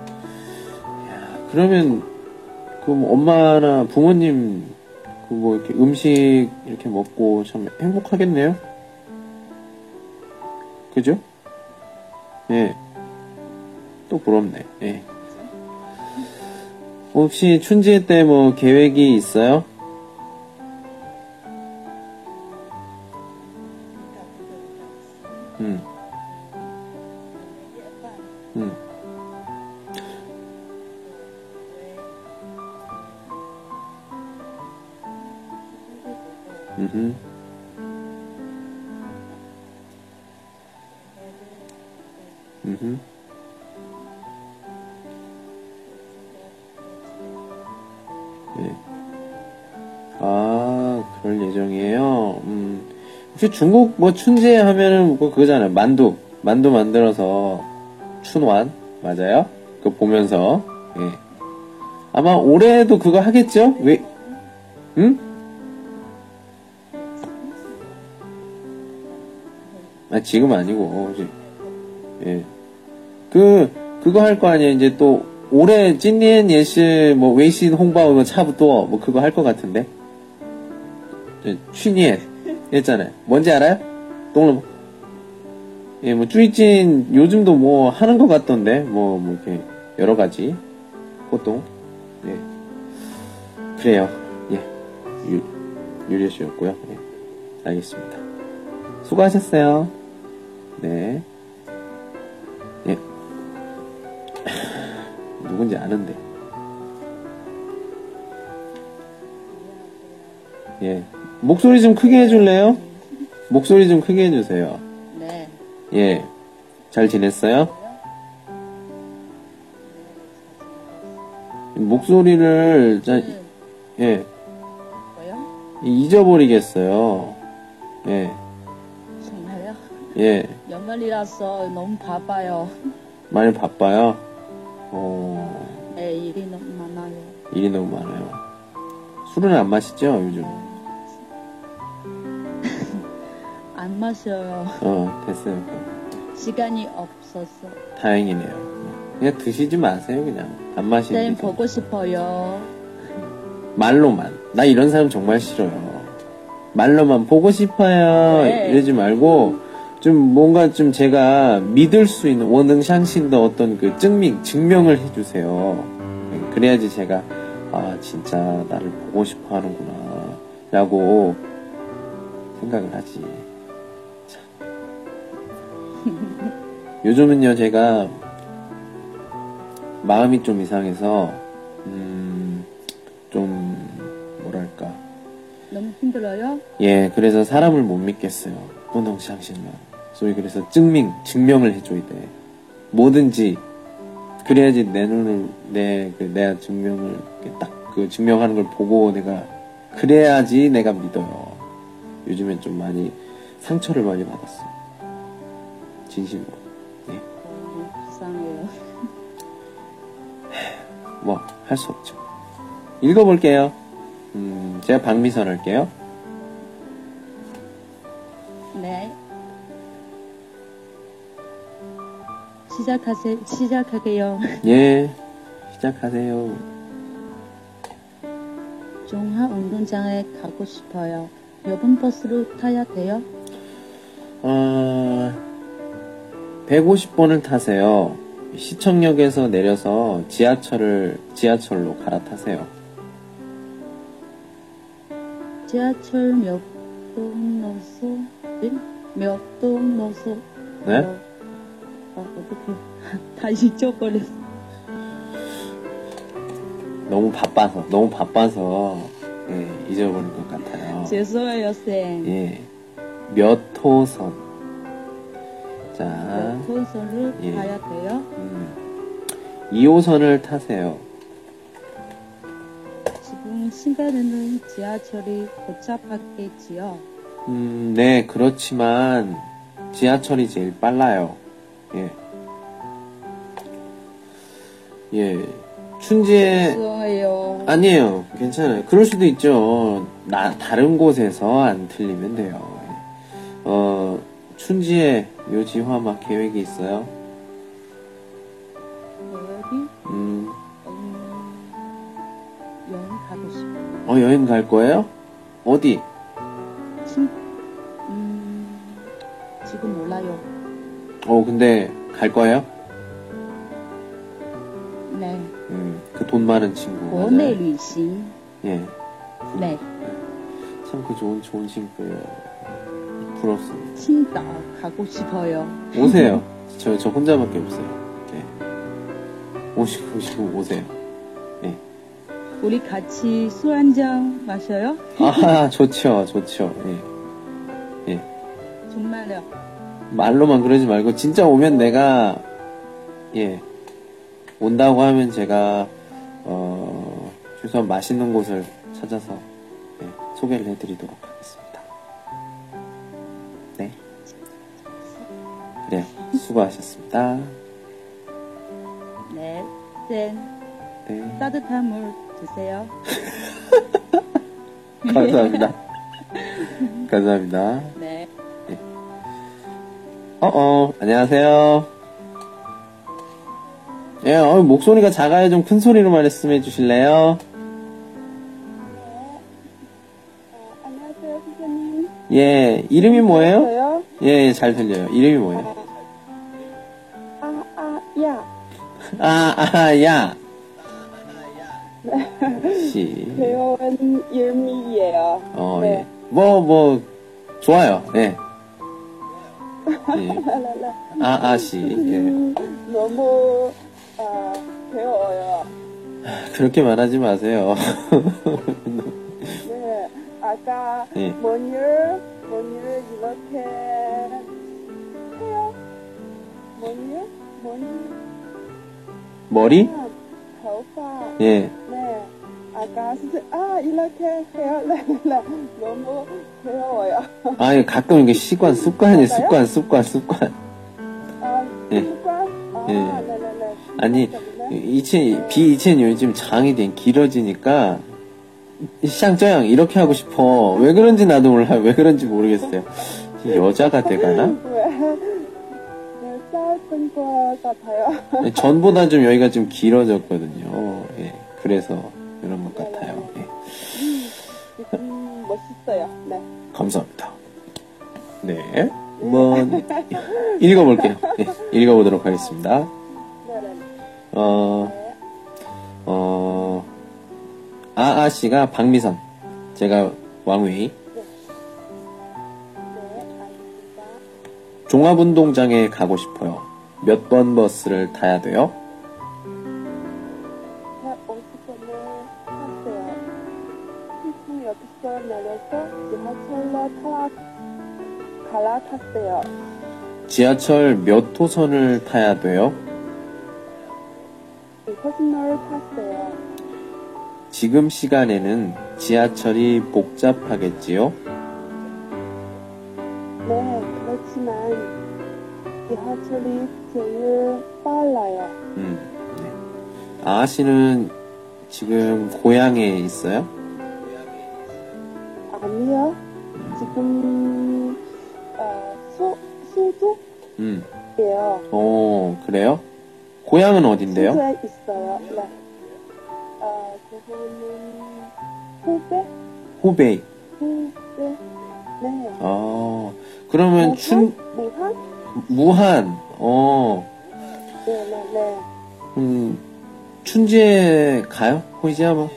야, 그러면 그뭐 엄마나 부모님 그 뭐 이렇게 음식 이렇게 먹고 참 행복하겠네요. 그죠? 예. 또 부럽네. 예. 혹시 춘지 때뭐 계획이 있어요? 중국 뭐 춘제 하면은 뭐 그거잖아요. 만두. 만두 만들어서 춘완 맞아요? 그거 보면서 예. 아마 올해도 그거 하겠죠? 왜? 응? 아 지금 아니고 예. 그 그거 할 거 아니에요. 이제 또 올해 찐니엔 예시 뭐 웨이신 홍바오 뭐 차부터 뭐 그거 할 것 같은데. 예, 춘니엔 했잖아요. 뭔지 알아요? 똥름. 예, 뭐, 쭈이찐, 요즘도 뭐, 하는 것 같던데, 뭐, 뭐, 이렇게, 여러 가지. 호동. 예. 그래요. 예. 유, 유리 씨였고요. 예. 알겠습니다. 수고하셨어요. 네. 예. <laughs> 누군지 아는데. 예. 목소리 좀 크게 해줄래요? 목소리 좀 크게 해주세요. 네. 예. 잘 지냈어요? 목소리를, 자, 예. 뭐요? 잊어버리겠어요. 예. 정말요? 예. 연말이라서 너무 바빠요. 많이 바빠요. 어, 네, 일이 너무 많아요. 일이 너무 많아요. 술은 안 마시죠, 요즘? 안 마셔요. 어, 됐어요. 시간이 없어서. 다행이네요. 그냥 드시지 마세요, 그냥. 안 마시는 쌤 게. 보고 싶어요. 말로만. 나 이런 사람 정말 싫어요. 말로만 보고 싶어요. 네. 이러지 말고, 좀 뭔가 좀 제가 믿을 수 있는 원능 샹신더 어떤 그 증명, 증명을 해주세요. 그래야지 제가, 아, 진짜 나를 보고 싶어 하는구나. 라고 생각을 하지. 참. <laughs> 요즘은요, 제가 마음이 좀 이상해서, 음, 좀, 뭐랄까. 너무 힘들어요? 예, 그래서 사람을 못 믿겠어요. 원동샹신만. 소위 그래서 증명, 증명을 해줘야 돼. 뭐든지, 그래야지 내 눈을, 내, 그, 내가 증명을, 딱 그 증명하는 걸 보고 내가, 그래야지 내가 믿어요. 요즘엔 좀 많이, 상처를 많이 받았어요. 진심으로. 예. 너무 불쌍해요. 뭐, 할 수 없죠. 읽어볼게요. 음, 제가 박미선 할게요. 네. 시작하세, 시작할게요. 예, 시작하세요. 종합 운동장에 가고 싶어요. 몇번 버스로 타야 돼요? 어, 150번을 타세요. 시청역에서 내려서 지하철을, 지하철로 갈아타세요. 지하철 몇동 넣어서, 네? 몇동 넣어서. 네? 어, 아, 어떡해. <laughs> 다 잊어버렸어. 너무 바빠서, 너무 바빠서, 예, 잊어버린 것 같아요. 죄송해요, 쌤. 예. 몇 호선. 자, 손선을 예. 가야 돼요? 음, 2호선을 타세요. 지금 시간에는 지하철이 복잡하겠지요. 음, 네, 그렇지만, 지하철이 제일 빨라요. 예. 예. 춘지에, 죄송해요. 아니에요. 괜찮아요. 그럴 수도 있죠. 나, 다른 곳에서 안 틀리면 돼요. 예. 어, 춘지에 요지화 막 계획이 있어요? 계획이? 음. 음, 여행 가고 싶어. 어, 여행 갈 거예요? 어디? 춘, 음, 지금 몰라요. 어, 근데 갈 거예요? 네. 음, 그 돈 많은 친구. 국내旅行. 예. 네. 참 그 좋은 좋은 친구예요. 부럽습니다. 青岛 가고 싶어요. 오세요. 저, 저 혼자밖에 없어요. 네. 오시고, 오시고, 오세요. 우리 같이 술 한잔 마셔요? 아, 좋죠, 좋죠. 예. 정말요. 말로만 그러지 말고, 진짜 오면 내가, 예. 온다고 하면 제가, 어, 최소한 맛있는 곳을 찾아서, 예, 소개를 해드리도록 그래요. 수고하셨습니다. 네. 쌤, 네. 따뜻한 물 드세요. <laughs> 감사합니다. 감사합니다. 네. 어어, 안녕하세요. 예, 어, 목소리가 작아요. 좀 큰 소리로 말씀해 주실래요? 안녕하세요, 선생님. 예, 이름이 뭐예요? 저요? 예, 잘 들려요. 이름이 뭐예요? 아, 아, 야. 아, 아, 야. 시. 배우는 일미예요. 어, 네. 예. 뭐, 뭐, 좋아요. 예. 예. 아, 아, 씨. 예. 음, 너무, 아, 배워요. 그렇게 말하지 마세요. 네. 아까, 예. 뭔 일, 뭔일 이렇게 해요? 뭔 일? 뭔 일? 머리? 아, 头发. 예. 네. 아까 진짜 아 이렇게 해요. 네, 네. 너무 배워요. 아, 가끔 이게 시관, 습관이? 습관, 습관, 습관. 아, 예. 습관? 아, 예. 네네네. 아니, 때문에? 이chen, 비이chen 요즘 장이 된 길어지니까, 샹쩌양 이렇게 하고 싶어. 왜 그런지 나도 몰라요. 왜 그런지 모르겠어요. 여자가 돼가나? 왜? 네, 거 같아요. 전보다 좀 여기가 좀 길어졌거든요. 예, 그래서 그런 것 같아요. 예, 음, 멋있어요. 네. 감사합니다. 네, 한번 읽어볼게요. 예, 읽어보도록 하겠습니다. 네네. 어, 네. 어, 아아 씨가 박미선, 제가 왕웨이. 종합운동장에 가고 싶어요. 몇 번 버스를 타야 돼요? 150번을 탔어요. 신청 여기서 내려서 지하철로 타라, 갈아탔어요. 지하철 몇 호선을 타야 돼요? 거짓말을 탔어요. 지금 시간에는 지하철이 복잡하겠지요? 네, 그렇지만 지하철이 제일 빨라요. 음, 네. 아아 씨는 지금 고향에 있어요? 아니요, 지금 어, 수, 수도예요. 음, 어, 그래요? 고향은 어딘데요? 수도에 있어요. 네. 후배? 후배? 네. 아, 그러면 춘, 무한? 무한, 어, 네, 네, 네. 음, 춘지에 가요? 호이지아마?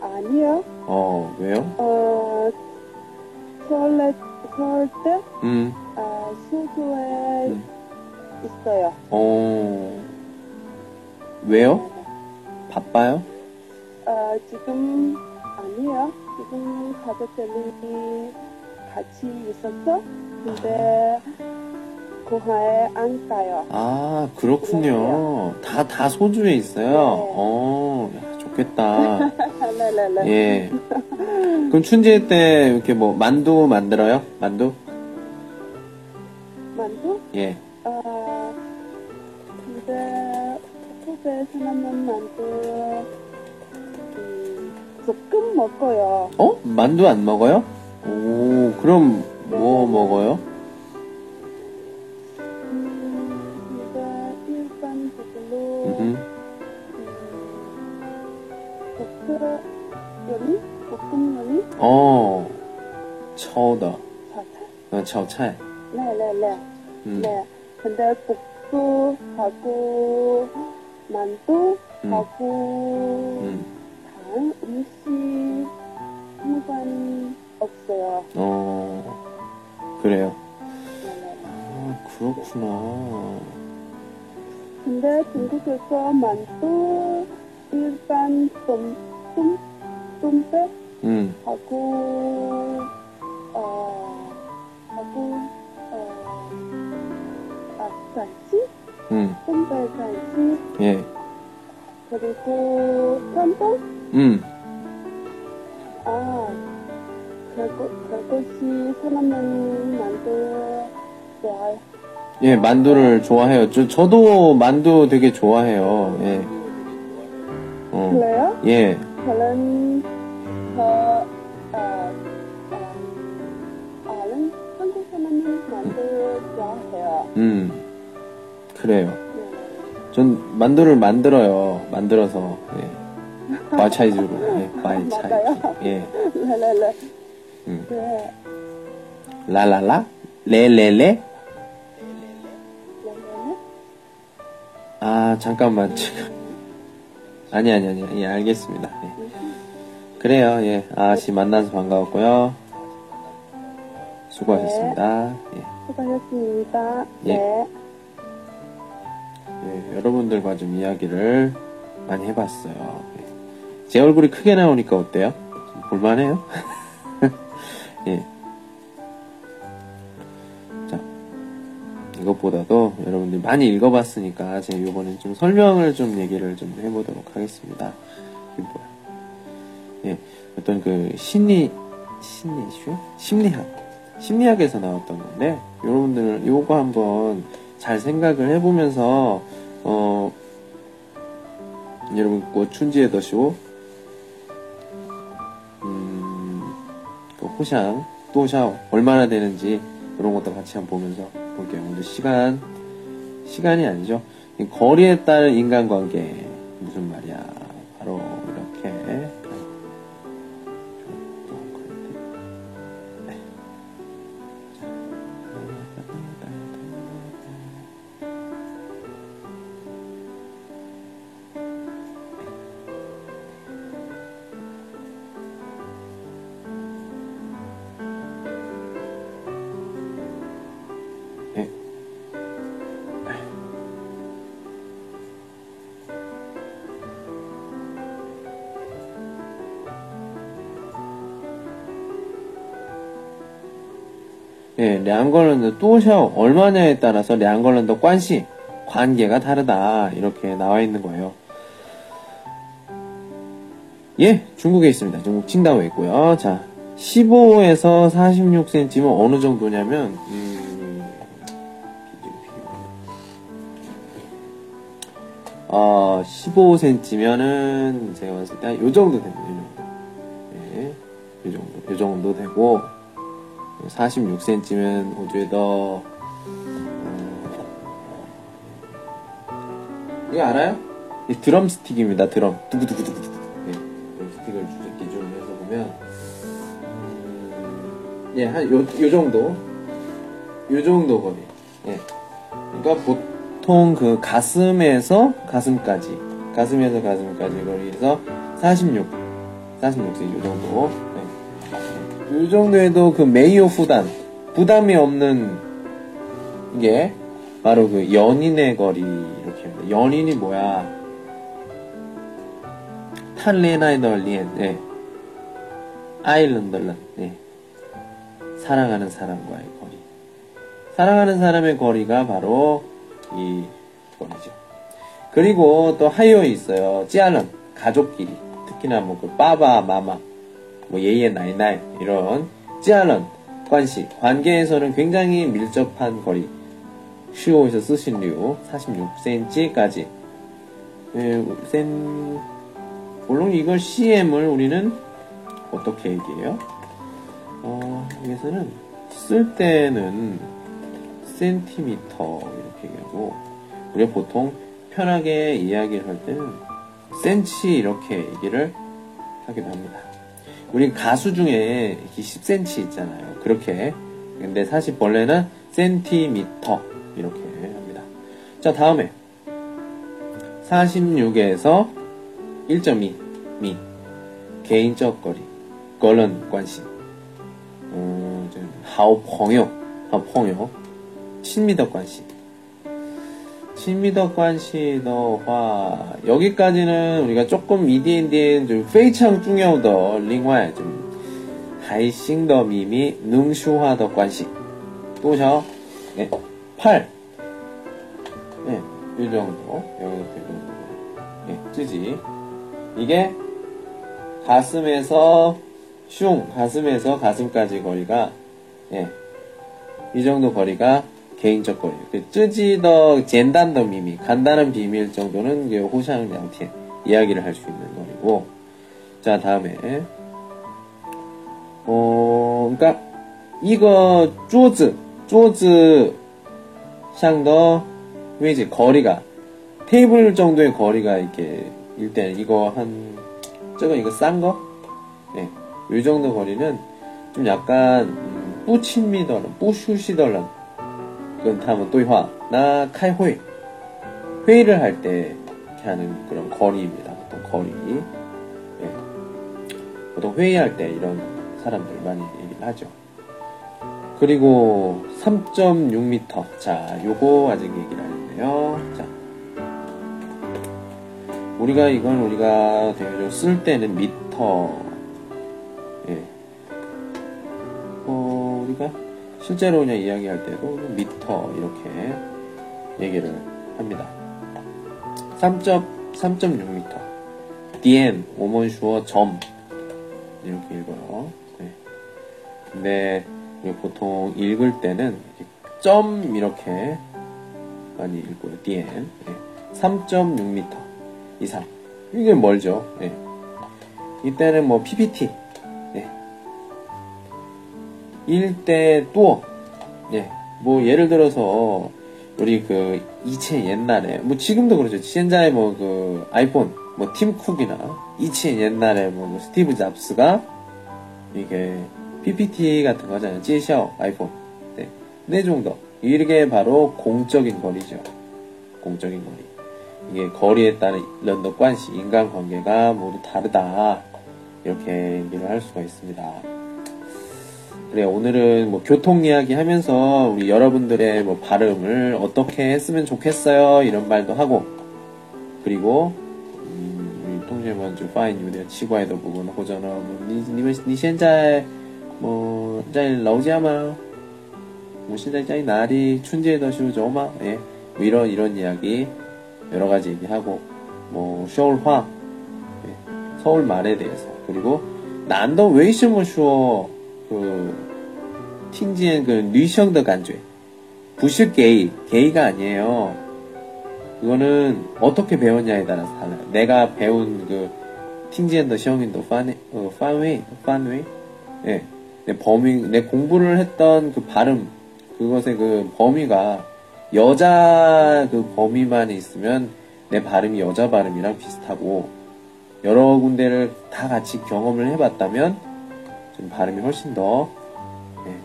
아니요. 어, 왜요? 어, 서울, 서울 때, 음, 어, 수도에 음. 있어요. 어, 왜요? 바빠요? 어, 지금, 아니요. 지금 가족들이 같이 있었어. 근데, 고향에 안 가요. 아, 그렇군요. 다, 다 소주에 있어요? 어, 야, 좋겠다. 네네네. <laughs> 예. 그럼 춘지 때 이렇게 뭐 만두 만들어요? 만두? 만두? 예. 어, 근데, 후배 사람은 만두, 음, 조금 먹어요. 어? 만두 안 먹어요? 오, 그럼 뭐 먹어요? 일반적으로, 음, 볶음 요리? 볶음 요리? 어, 처우다. 자체? 어, 처차이. 네 네 네. 음, 네. 근데 국수하고 만두 음. 하고 음, 다른 음식 상관 없어요. 어, 그래요. 네네. 아, 그렇구나. 근데 중국에서 만두 일반 똠, 똠, 똠배 음, 하고 어 하고 어 아, 잔치? 음, 똠배 잔치 예. 그리고 짬뽕? 음, 아, 그거, 그것이 사람은 만두 좋아해. 예, 만두를 좋아해요. 저, 저도 만두 되게 좋아해요. 예. 어, 그래요? 예. 저는 저, 아, 아, 아는 한국 사람은 만두 해요. 음, 그래요. 네. 전 만두를 만들어요. 만들어서, 예. <laughs> 마차이즈로, 예, 마차이즈. 예. 랄랄라. 음. 네. 라라라? 레레레? 랄랄라. 아, 잠깐만, 지금. 아니, 아니, 아니, 예, 알겠습니다. 예. 그래요, 예. 아씨 만나서 반가웠고요. 수고하셨습니다. 예. 수고하셨습니다. 예. 네. 예, 여러분들과 좀 이야기를 많이 해봤어요. 예. 제 얼굴이 크게 나오니까 어때요? 좀 볼만해요? <laughs> 예. 자, 이것보다도 여러분들이 많이 읽어봤으니까 제가 이번엔 좀 설명을 좀 얘기를 좀 해보도록 하겠습니다. 이게 뭐야? 예, 어떤 그 심리, 심리쇼? 심리학. 심리학에서 나왔던 건데, 여러분들 요거 한번 잘 생각을 해보면서, 어, 여러분, 그 춘지의 더쇼, 음, 그 호샹, 또샤 얼마나 되는지, 이런 것도 같이 한번 보면서 볼게요. 먼저 시간, 시간이 아니죠. 이 거리에 따른 인간관계. 무슨 말이야. 량걸런드 또샤오 얼마냐에 따라서 량걸런드 관시 관계가 다르다 이렇게 나와 있는 거예요. 예, 중국에 있습니다. 중국 칭다오에 있고요. 자, 15에서 46cm면 어느 정도냐면 음. 어, 15cm면은 제가 봤을 때 요 정도 됩니다. 46cm면 我觉得 이거 알아요? 이 드럼 스틱입니다. 드럼 두구두구두구. 네, 드럼 스틱을 주- 기준으로 해서 보면 음, 예, 한 요 요 정도, 요 정도 거리. 예, 그러니까 보통 그 가슴에서 가슴까지, 가슴에서 가슴까지 거리에서 46, 46cm 요 정도. 네. 이 정도에도 그 메이오 부담, 부담이 없는 게 바로 그 연인의 거리 이렇게 합니다. 연인이 뭐야? 탄레나이널리엔, 네. 아일랜더런, 네. 사랑하는 사람과의 거리. 사랑하는 사람의 거리가 바로 이 거리죠. 그리고 또 하요에 있어요. 찌아는 가족끼리. 특히나 뭐 그 빠바, 마마, 뭐 예예, 나이 나이 이런 찌아는 관시 관계에서는 굉장히 밀접한 거리. 슈오에서 쓰신 류 46cm까지. 예, 센 물론 이걸 CM을 우리는 어떻게 얘기해요? 어, 여기서는 쓸 때는 센티미터 이렇게 얘기하고 우리가 보통 편하게 이야기를 할 때는 센치 이렇게 얘기를 하기도 합니다. 우리 가수 중에 이렇게 10cm 있잖아요. 그렇게. 근데 사실 벌레는 센티미터 이렇게 합니다. 자, 다음에 46에서 1.2 미 개인적 거리 거는 관심 어, 음, 하우 펑요. 하우 펑요. 10미터 관심 친미적 관시的话, 여기까지는 우리가 조금 이디엔디엔 좀 非常重要的另外좀 还新的秘密能说话的关系. 또 저, 네, 8. 네, 이 정도. 여기서 이 정도. 네, 찌지. 이게 가슴에서 슝 가슴에서 가슴까지 거리가 예, 이 정도 거리가 개인적 거리. 그 쯔지더 젠단더 미미 간단한 비밀 정도는 이게 호샹 양티엔 이야기를 할 수 있는 거리고 자 다음에 어 그러니까 이거 쪼즈 쪼즈 샹더 웨이지 거리가 테이블 정도의 거리가 이렇게 일단 이거 한 저거 이거 싼 거? 네. 이 정도 거리는 좀 약간 음, 뿌친미더런 뿌슈시더런 그건 다음은 또이화 나 카이호이 회의를 할때 이렇게 하는 그런 거리입니다. 보통 거리. 네. 보통 회의할 때 이런 사람들 많이 얘기를 하죠. 그리고 3.6m. 자, 요거 아직 얘기를 안 했네요. 자. 우리가 이건 우리가 대표적으로 쓸 때는 미터. 예. 어, 우리가 실제로 그냥 이야기할 때도 미터 이렇게 얘기를 합니다. 3.3.6m. 디엔, 오먼슈어, 점. 이렇게 읽어요. 네. 근데 보통 읽을 때는 점 이렇게 많이 읽고요. 디엔. 네. 3.6m 이상. 이게 멀죠. 네. 이때는 뭐 PPT. 네. 1대 또. 네. 뭐 예를 들어서 우리 그 이체 옛날에 뭐 지금도 그렇죠. 현재 뭐그 아이폰 뭐 팀쿡이나 이체 옛날에 뭐그 스티브 잡스가 이게 PPT 같은 거 하잖아요. 찌샤오 아이폰. 네. 네 정도. 이게 바로 공적인 거리죠. 공적인 거리. 이게 거리에 따른 런더 관시, 인간관계가 모두 다르다. 이렇게 얘기를 할 수가 있습니다. 그래, 오늘은 뭐 교통 이야기 하면서 우리 여러분들의 뭐 발음을 어떻게 했으면 좋겠어요. 이런 말도 하고, 그리고, 음, 우리 통제먼주 파인 유대 치과에도 부분, 호전어, 뭐, 니, 니, 니, 现在, 뭐, 在楼下吗?뭐, 现在在哪里?春节的时候 吗? 예. 뭐 이런, 이런 이야기, 여러 가지 얘기하고, 뭐, 서울화, 예. 서울 말에 대해서, 그리고, 난더 웨이시모 슈어, 그, 팅지엔 그, 리성더 간죄. 부실 게이, 게이가 아니에요. 그거는 어떻게 배웠냐에 따라서 달라요. 내가 배운 그, 팅지엔더 시험인도 판웨, 어, 판웨이, 판웨이? 예. 내 범위, 내 공부를 했던 그 발음, 그것의 그 범위가 여자 그 범위만 있으면 내 발음이 여자 발음이랑 비슷하고 여러 군데를 다 같이 경험을 해봤다면 좀 발음이 훨씬 더 예,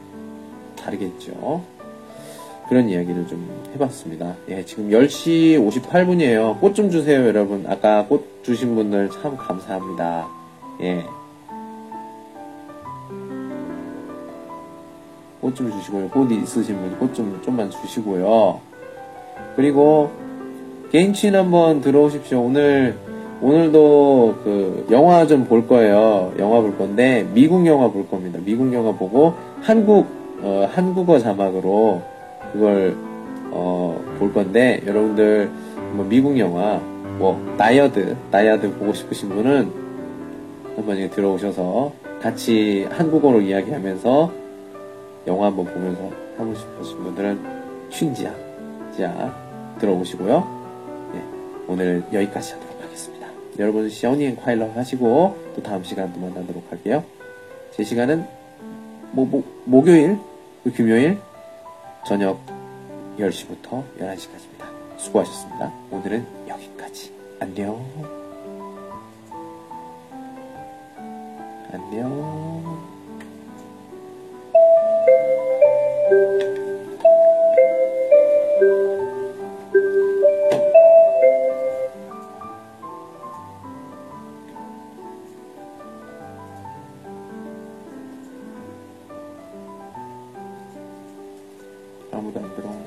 다르겠죠. 그런 이야기를 좀 해봤습니다. 예, 지금 10시 58분이에요. 꽃 좀 주세요, 여러분. 아까 꽃 주신 분들 참 감사합니다. 예. 꽃 좀 주시고요. 꽃 있으신 분 꽃 좀 좀만 주시고요. 그리고 개인친 한번 들어오십시오. 오늘 오늘도 그 영화 좀 볼 거예요. 영화 볼 건데 미국 영화 볼 겁니다. 미국 영화 보고 한국 어, 한국어 자막으로 그걸 어, 볼 건데 여러분들 뭐 미국 영화 뭐 다이어드 다이어드 보고 싶으신 분은 한번 여기 들어오셔서 같이 한국어로 이야기하면서 영화 한번 보면서 하고 싶으신 분들은 춘지야 자 들어오시고요. 예, 오늘 여기까지 하도록. 여러분 시원이엔 콰일러 하시고 또 다음 시간 또 만나도록 할게요. 제 시간은 모, 모, 목요일, 그 금요일 저녁 10시부터 11시까지입니다. 수고하셨습니다. 오늘은 여기까지. 안녕. 안녕. 아무 도안 들어오네. 따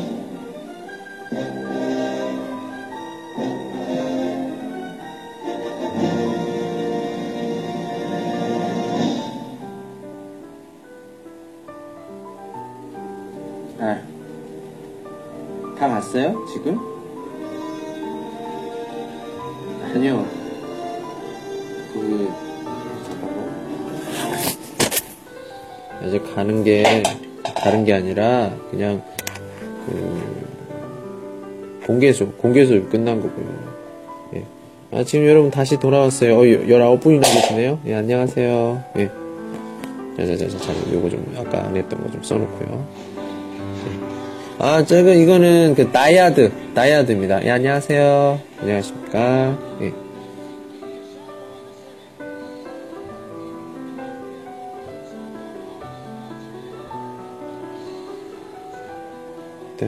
다른 게 아니라, 그냥, 그, 공개수, 공개수 끝난 거고요. 예. 아, 지금 여러분 다시 돌아왔어요. 어, 19분이나 계시네요. 예, 안녕하세요. 예. 자자자자, 자, 요거 좀, 아까 안 했던 거 좀 써 놓고요. 아, 저거, 이거는 그, 다이아드, 다이아드입니다. 예, 안녕하세요. 안녕하십니까. 예.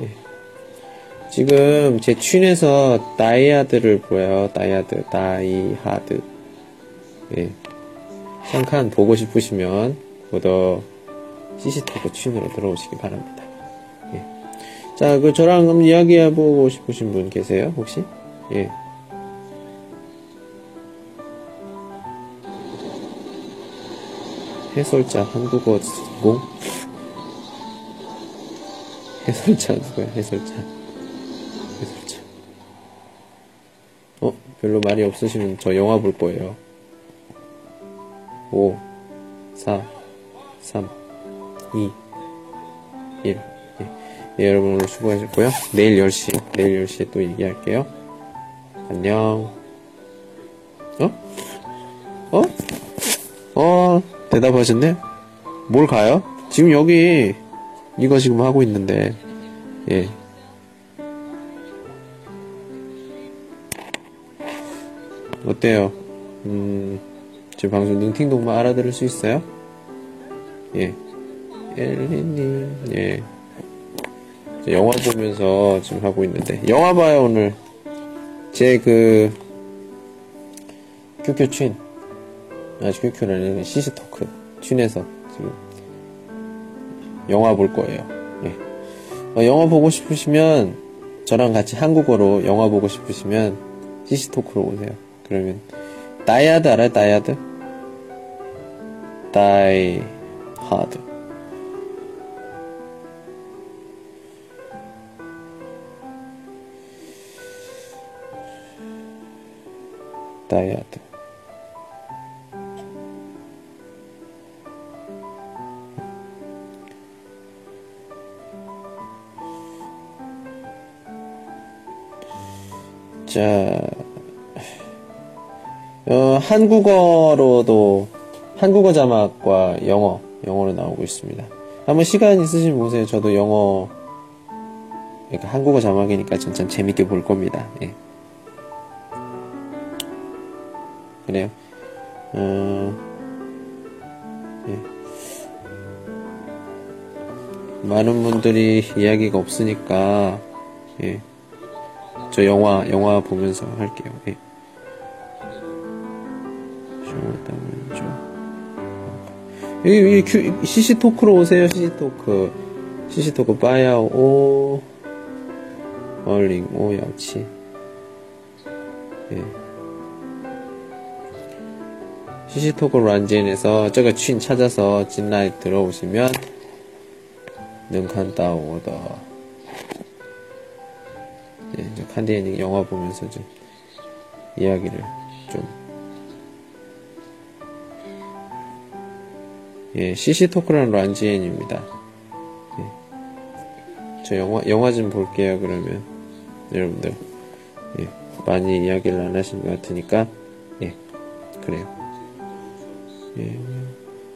예. 지금 제 群에서 다이아드를 보여요. 다이아드, 다이하드. 예. 想看 보고 싶으시면 보더 시시토크 춘으로 들어오시기 바랍니다. 예. 자, 그 저랑 이야기해보고 싶으신 분 계세요? 혹시? 예. 해설자 한국어 공 해설자 누구야? 해설자. 해설자. 어? 별로 말이 없으시면 저 영화 볼 거예요. 5, 4, 3, 2, 1. 예. 예, 여러분 오늘 수고하셨고요. 내일 10시, 내일 10시에 또 얘기할게요. 안녕. 대답하셨네? 뭘 가요? 지금 여기, 이거 지금 하고 있는데, 예. 어때요? 음, 제 방송 능팅동만 알아들을 수 있어요? 예. 엘리님, 예. 저 영화 보면서 지금 하고 있는데, 영화 봐요, 오늘. 제 그, QQ 群. 아, QQ는 CCTALK 群에서 지금 영화 볼 거예요. 예. 어, 영화 보고 싶으시면, 저랑 같이 한국어로 영화 보고 싶으시면, CCTALK로 오세요. 그러면, 다이아드 알아요? 다이아드? 다이 하드. 다이아드. 자, 어, 한국어로도 한국어 자막과 영어, 영어로 나오고 있습니다. 한번 시간 있으시면 보세요. 저도 영어, 그러니까 한국어 자막이니까 전참 재밌게 볼 겁니다. 예. 그래요. 어, 예. 많은 분들이 이야기가 없으니까, 예. 저 영화, 영화 보면서 할게요. 예. 여기, 여기 큐, 시시토크로 오세요, 시시토크. 시시토크 빠야오, 오, 얼링, 오, 야치. 예. 시시토크 란젠에서 저거 춘 찾아서 진라이 들어오시면, 능칸 따 오더. 예, 이제 칸디에닝 영화 보면서 좀, 이야기를 좀, 예, 시시토크라는 란지엔입니다. 예. 저 영화, 영화 좀 볼게요, 그러면. 여러분들. 예, 많이 이야기를 안 하신 것 같으니까, 예, 그래요. 예.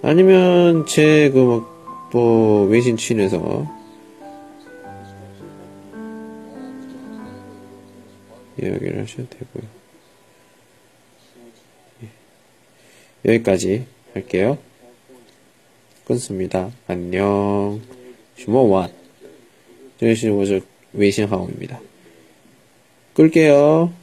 아니면, 제, 그, 막, 뭐, 외신 친에서, 이야기를 하셔도 되고요. 예. 여기까지 할게요. 끊습니다. 안녕. 什么晚这是我的微信号입니다. 끌게요.